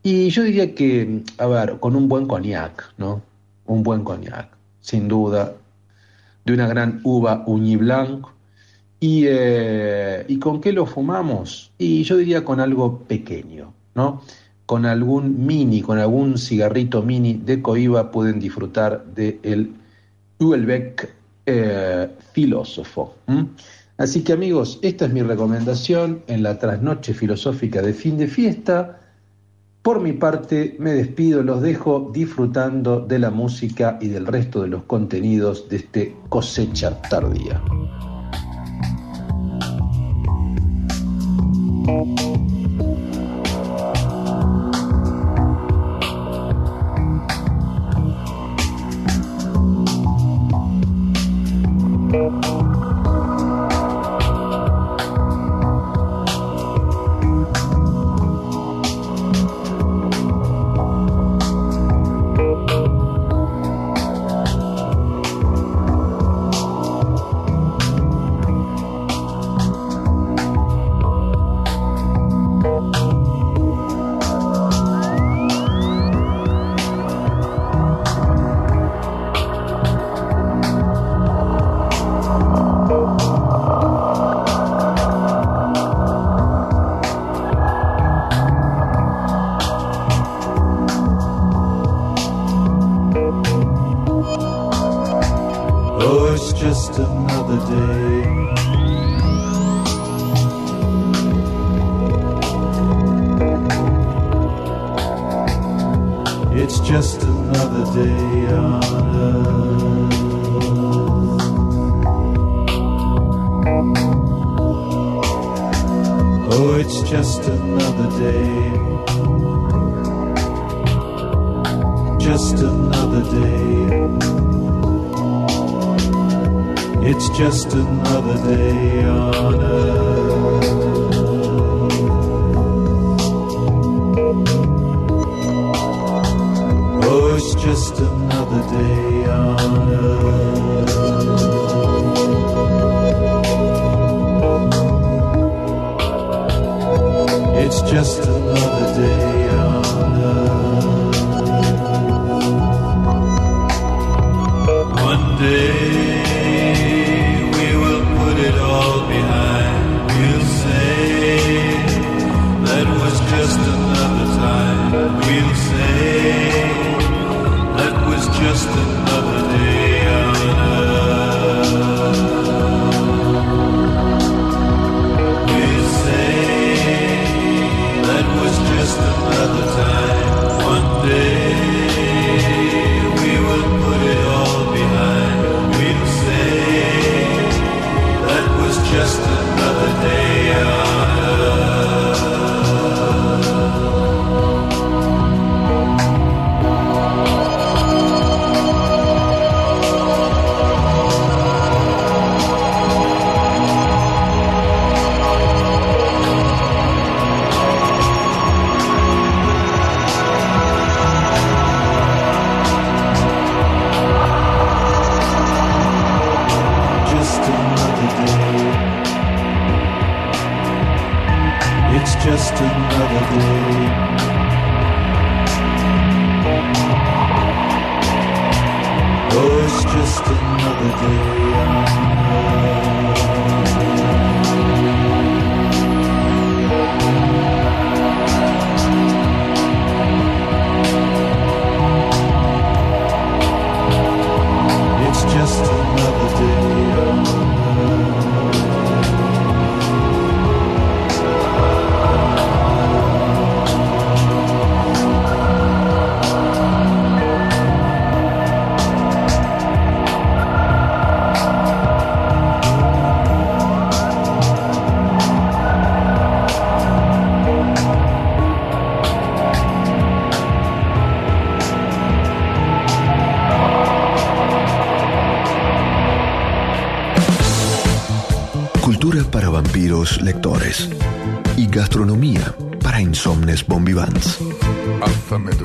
y yo diría que, a ver, con un buen cognac, ¿no? Un buen cognac, sin duda, de una gran uva Uñi Blanc. ¿Y, eh, ¿Y con qué lo fumamos? Y yo diría con algo pequeño, ¿no? Con algún mini, con algún cigarrito mini de coiba pueden disfrutar del Houellebecq eh, filósofo. Así que amigos, esta es mi recomendación en la trasnoche filosófica de fin de fiesta. Por mi parte, me despido, los dejo disfrutando de la música y del resto de los contenidos de este cosecha tardía.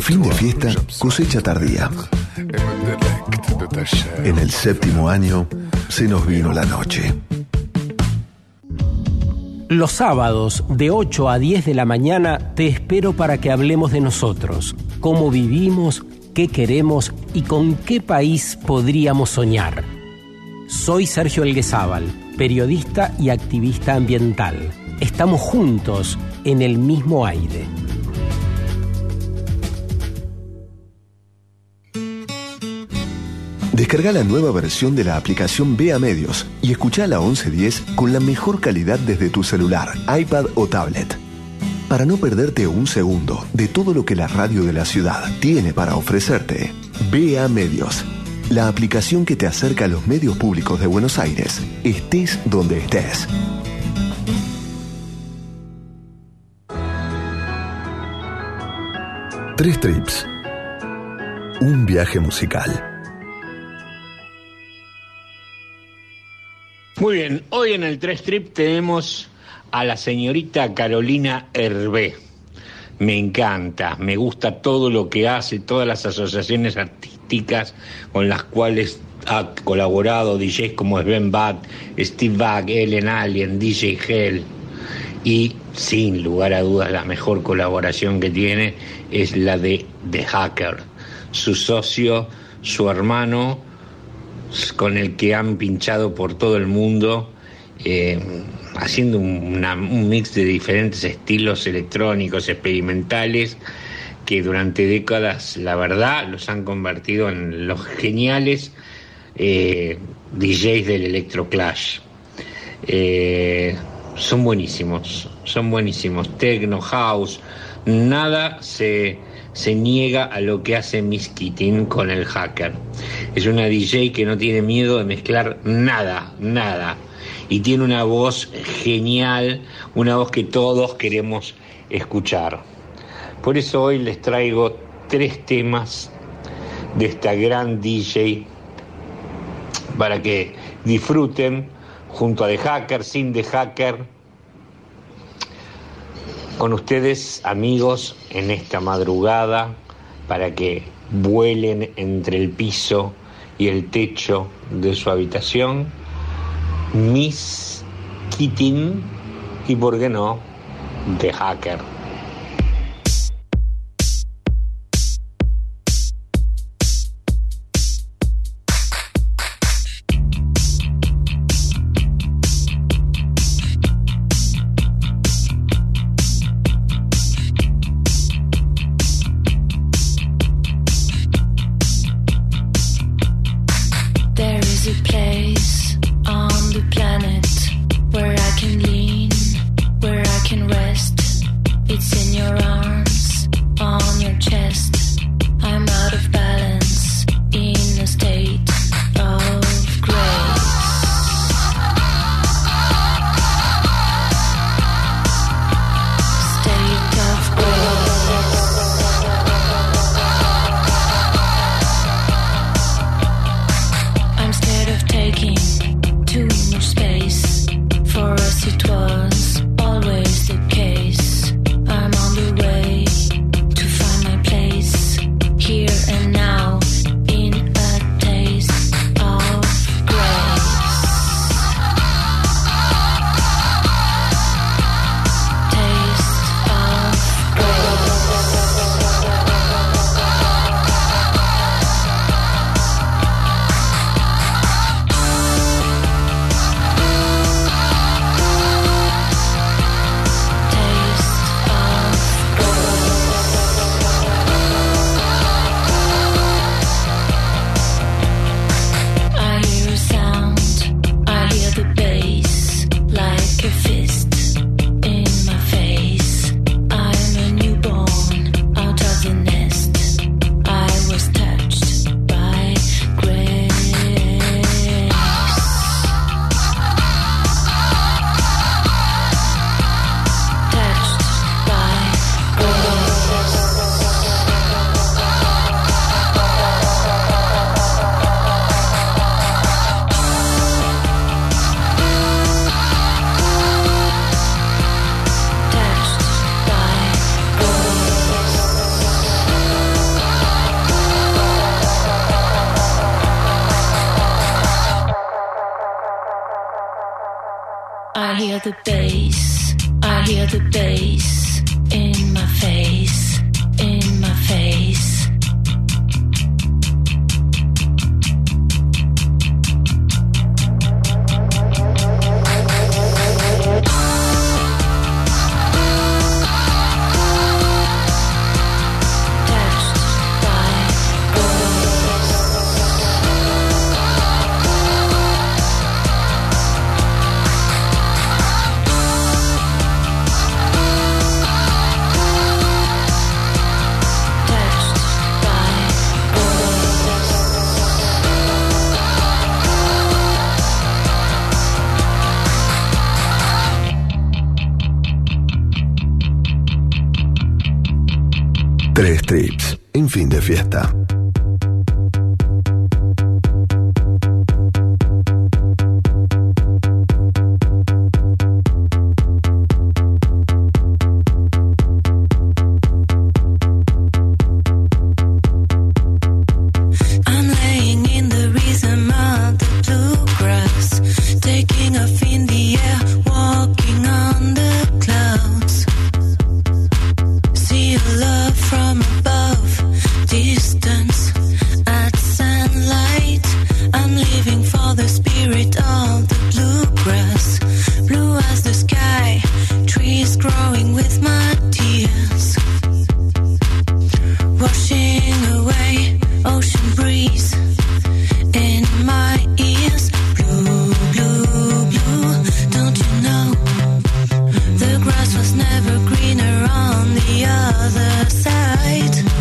Fin de fiesta, cosecha tardía. En el séptimo año se nos vino la noche. Los sábados de 8 a 10 de la mañana te espero para que hablemos de nosotros, cómo vivimos, qué queremos y con qué país podríamos soñar. Soy Sergio Elguezábal, periodista y activista ambiental. Estamos juntos en el mismo aire. Descarga la nueva versión de la aplicación Vea Medios y escucha la 1110 con la mejor calidad desde tu celular, iPad o tablet. Para no perderte un segundo de todo lo que la radio de la ciudad tiene para ofrecerte, Vea Medios, la aplicación que te acerca a los medios públicos de Buenos Aires, estés donde estés. Tres trips. Un viaje musical. Muy bien, hoy en el 3 Trip tenemos a la señorita Carolina Hervé. Me encanta, me gusta todo lo que hace, todas las asociaciones artísticas con las cuales ha colaborado DJs como Sven Bat, Steve Bag, Ellen Allen, DJ Hell. Y sin lugar a dudas la mejor colaboración que tiene es la de The Hacker, su socio, su hermano, con el que han pinchado por todo el mundo, eh, haciendo un mix de diferentes estilos electrónicos, experimentales, que durante décadas, la verdad, los han convertido en los geniales eh, DJs del Electroclash. Eh, son buenísimos, son buenísimos. Techno, house, nada se, se niega a lo que hace Miss Keating con el hacker. Es una DJ que no tiene miedo de mezclar nada, nada. Y tiene una voz genial, una voz que todos queremos escuchar. Por eso hoy les traigo tres temas de esta gran DJ para que disfruten junto a The Hacker, sin The Hacker, con ustedes amigos en esta madrugada para que vuelen entre el piso y el techo de su habitación. Miss Keating y, por qué no, The Hacker. your arms. En on the other side?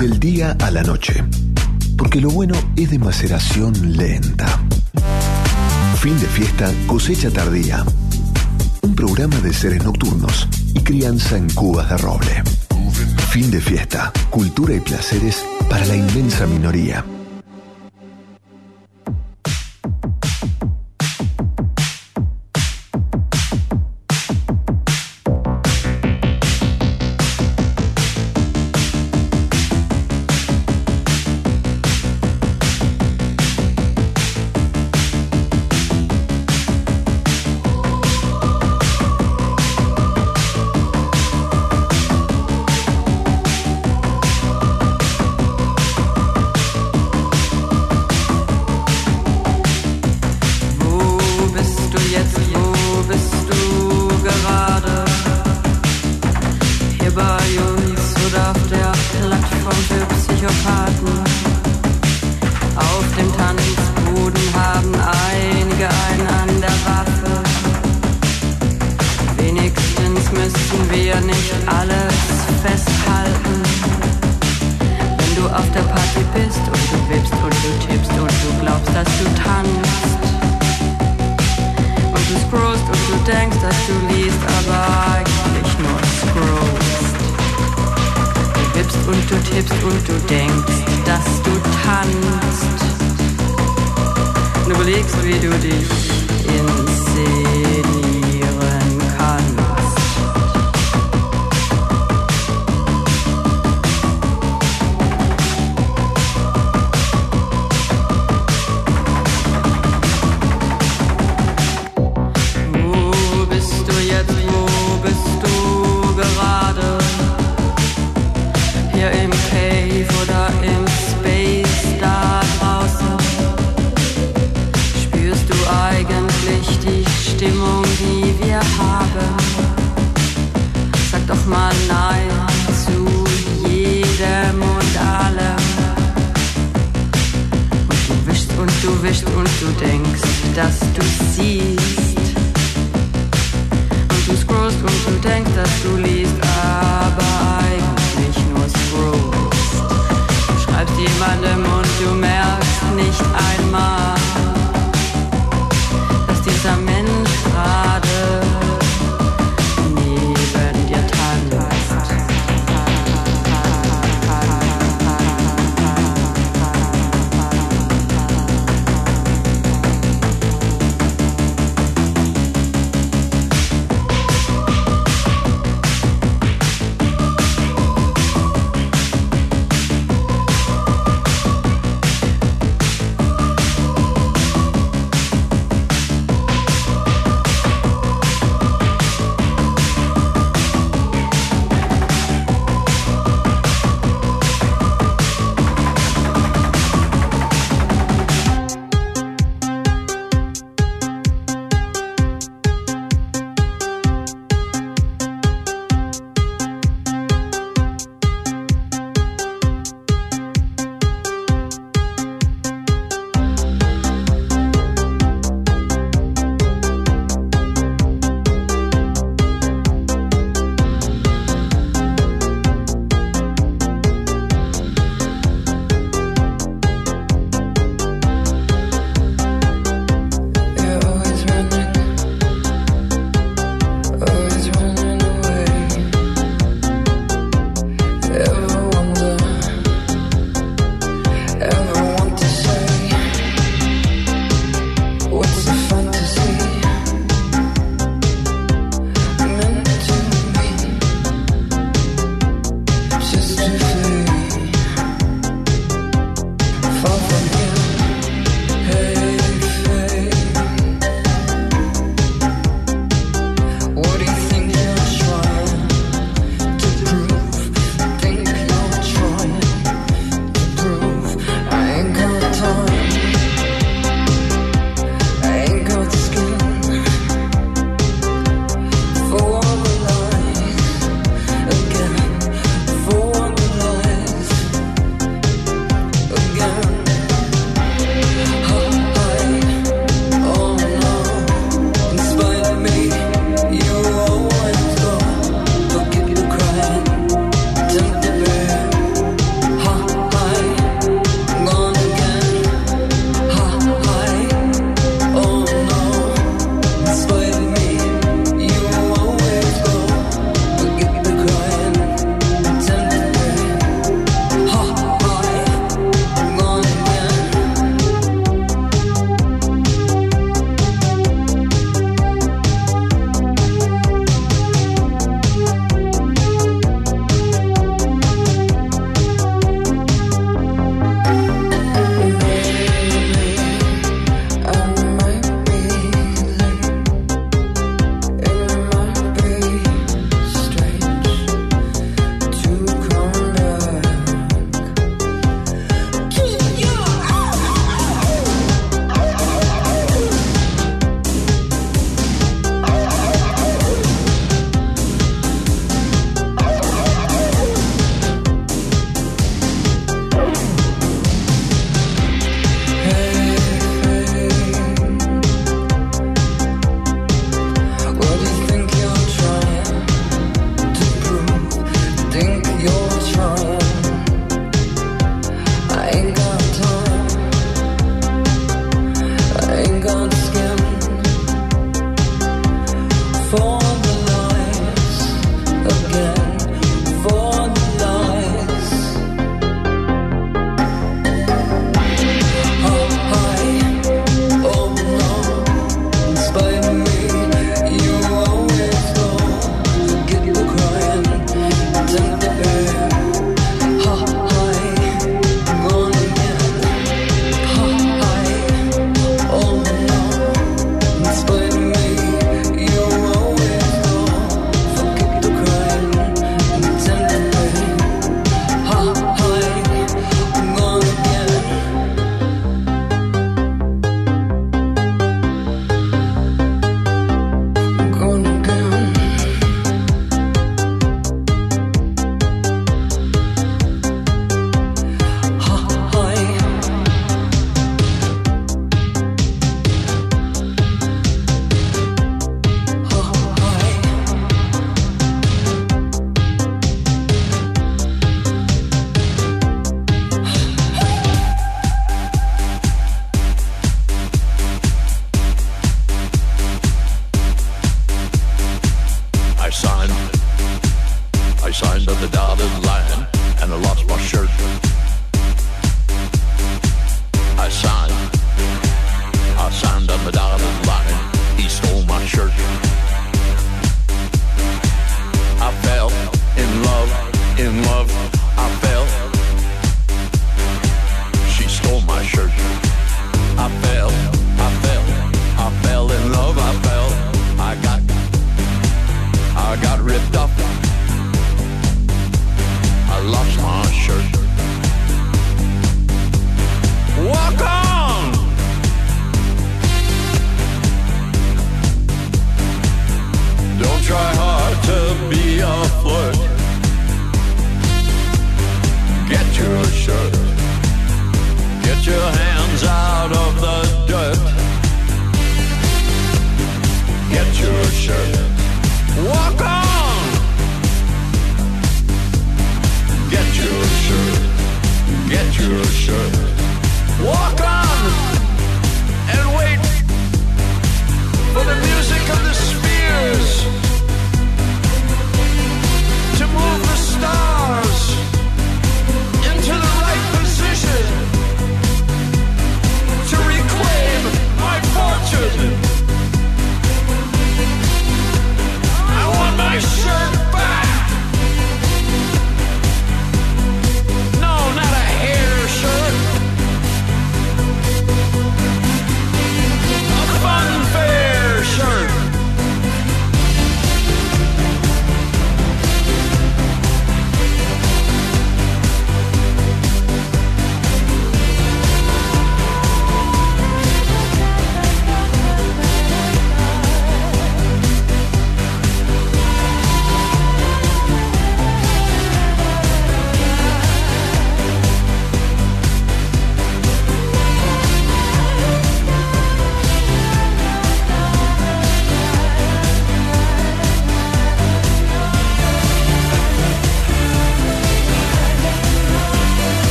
del día a la noche. Porque lo bueno es de maceración lenta. Fin de fiesta, cosecha tardía. Un programa de seres nocturnos y crianza en cubas de roble. Fin de fiesta, cultura y placeres para la inmensa minoría.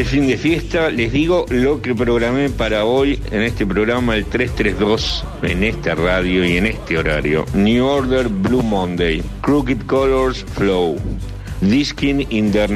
de fin de fiesta, les digo lo que programé para hoy en este programa, el 332, en esta radio y en este horario. New Order Blue Monday, Crooked Colors Flow, Diskin in the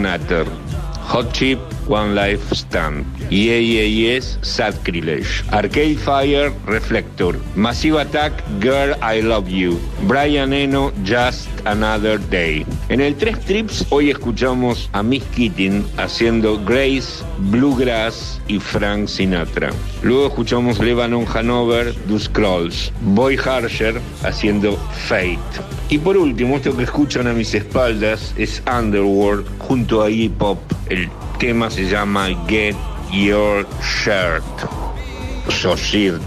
Hot Chip One Life Stand, EAES Sacrilege, Arcade Fire Reflector, Massive Attack Girl I Love You, Brian Eno Just Another Day. En el Tres Trips, hoy escuchamos a Miss Keating haciendo Grace, Bluegrass y Frank Sinatra. Luego escuchamos Lebanon Hanover, The Scrolls. Boy Harsher haciendo Fate. Y por último, esto que escuchan a mis espaldas es Underworld junto a Hip Hop. El tema se llama Get Your Shirt. So Shirt.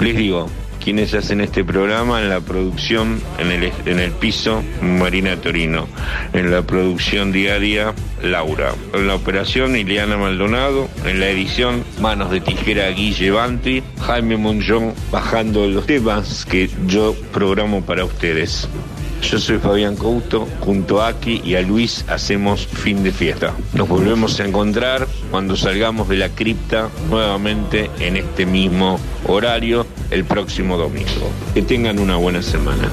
Les digo, quienes hacen este programa en la producción, en el, en el piso, Marina Torino. En la producción diaria, Laura. En la operación, Ileana Maldonado. En la edición, Manos de Tijera, Guille Banti. Jaime Monjón bajando los temas que yo programo para ustedes. Yo soy Fabián Couto, junto a Aki y a Luis hacemos fin de fiesta. Nos volvemos a encontrar cuando salgamos de la cripta nuevamente en este mismo horario el próximo domingo. Que tengan una buena semana.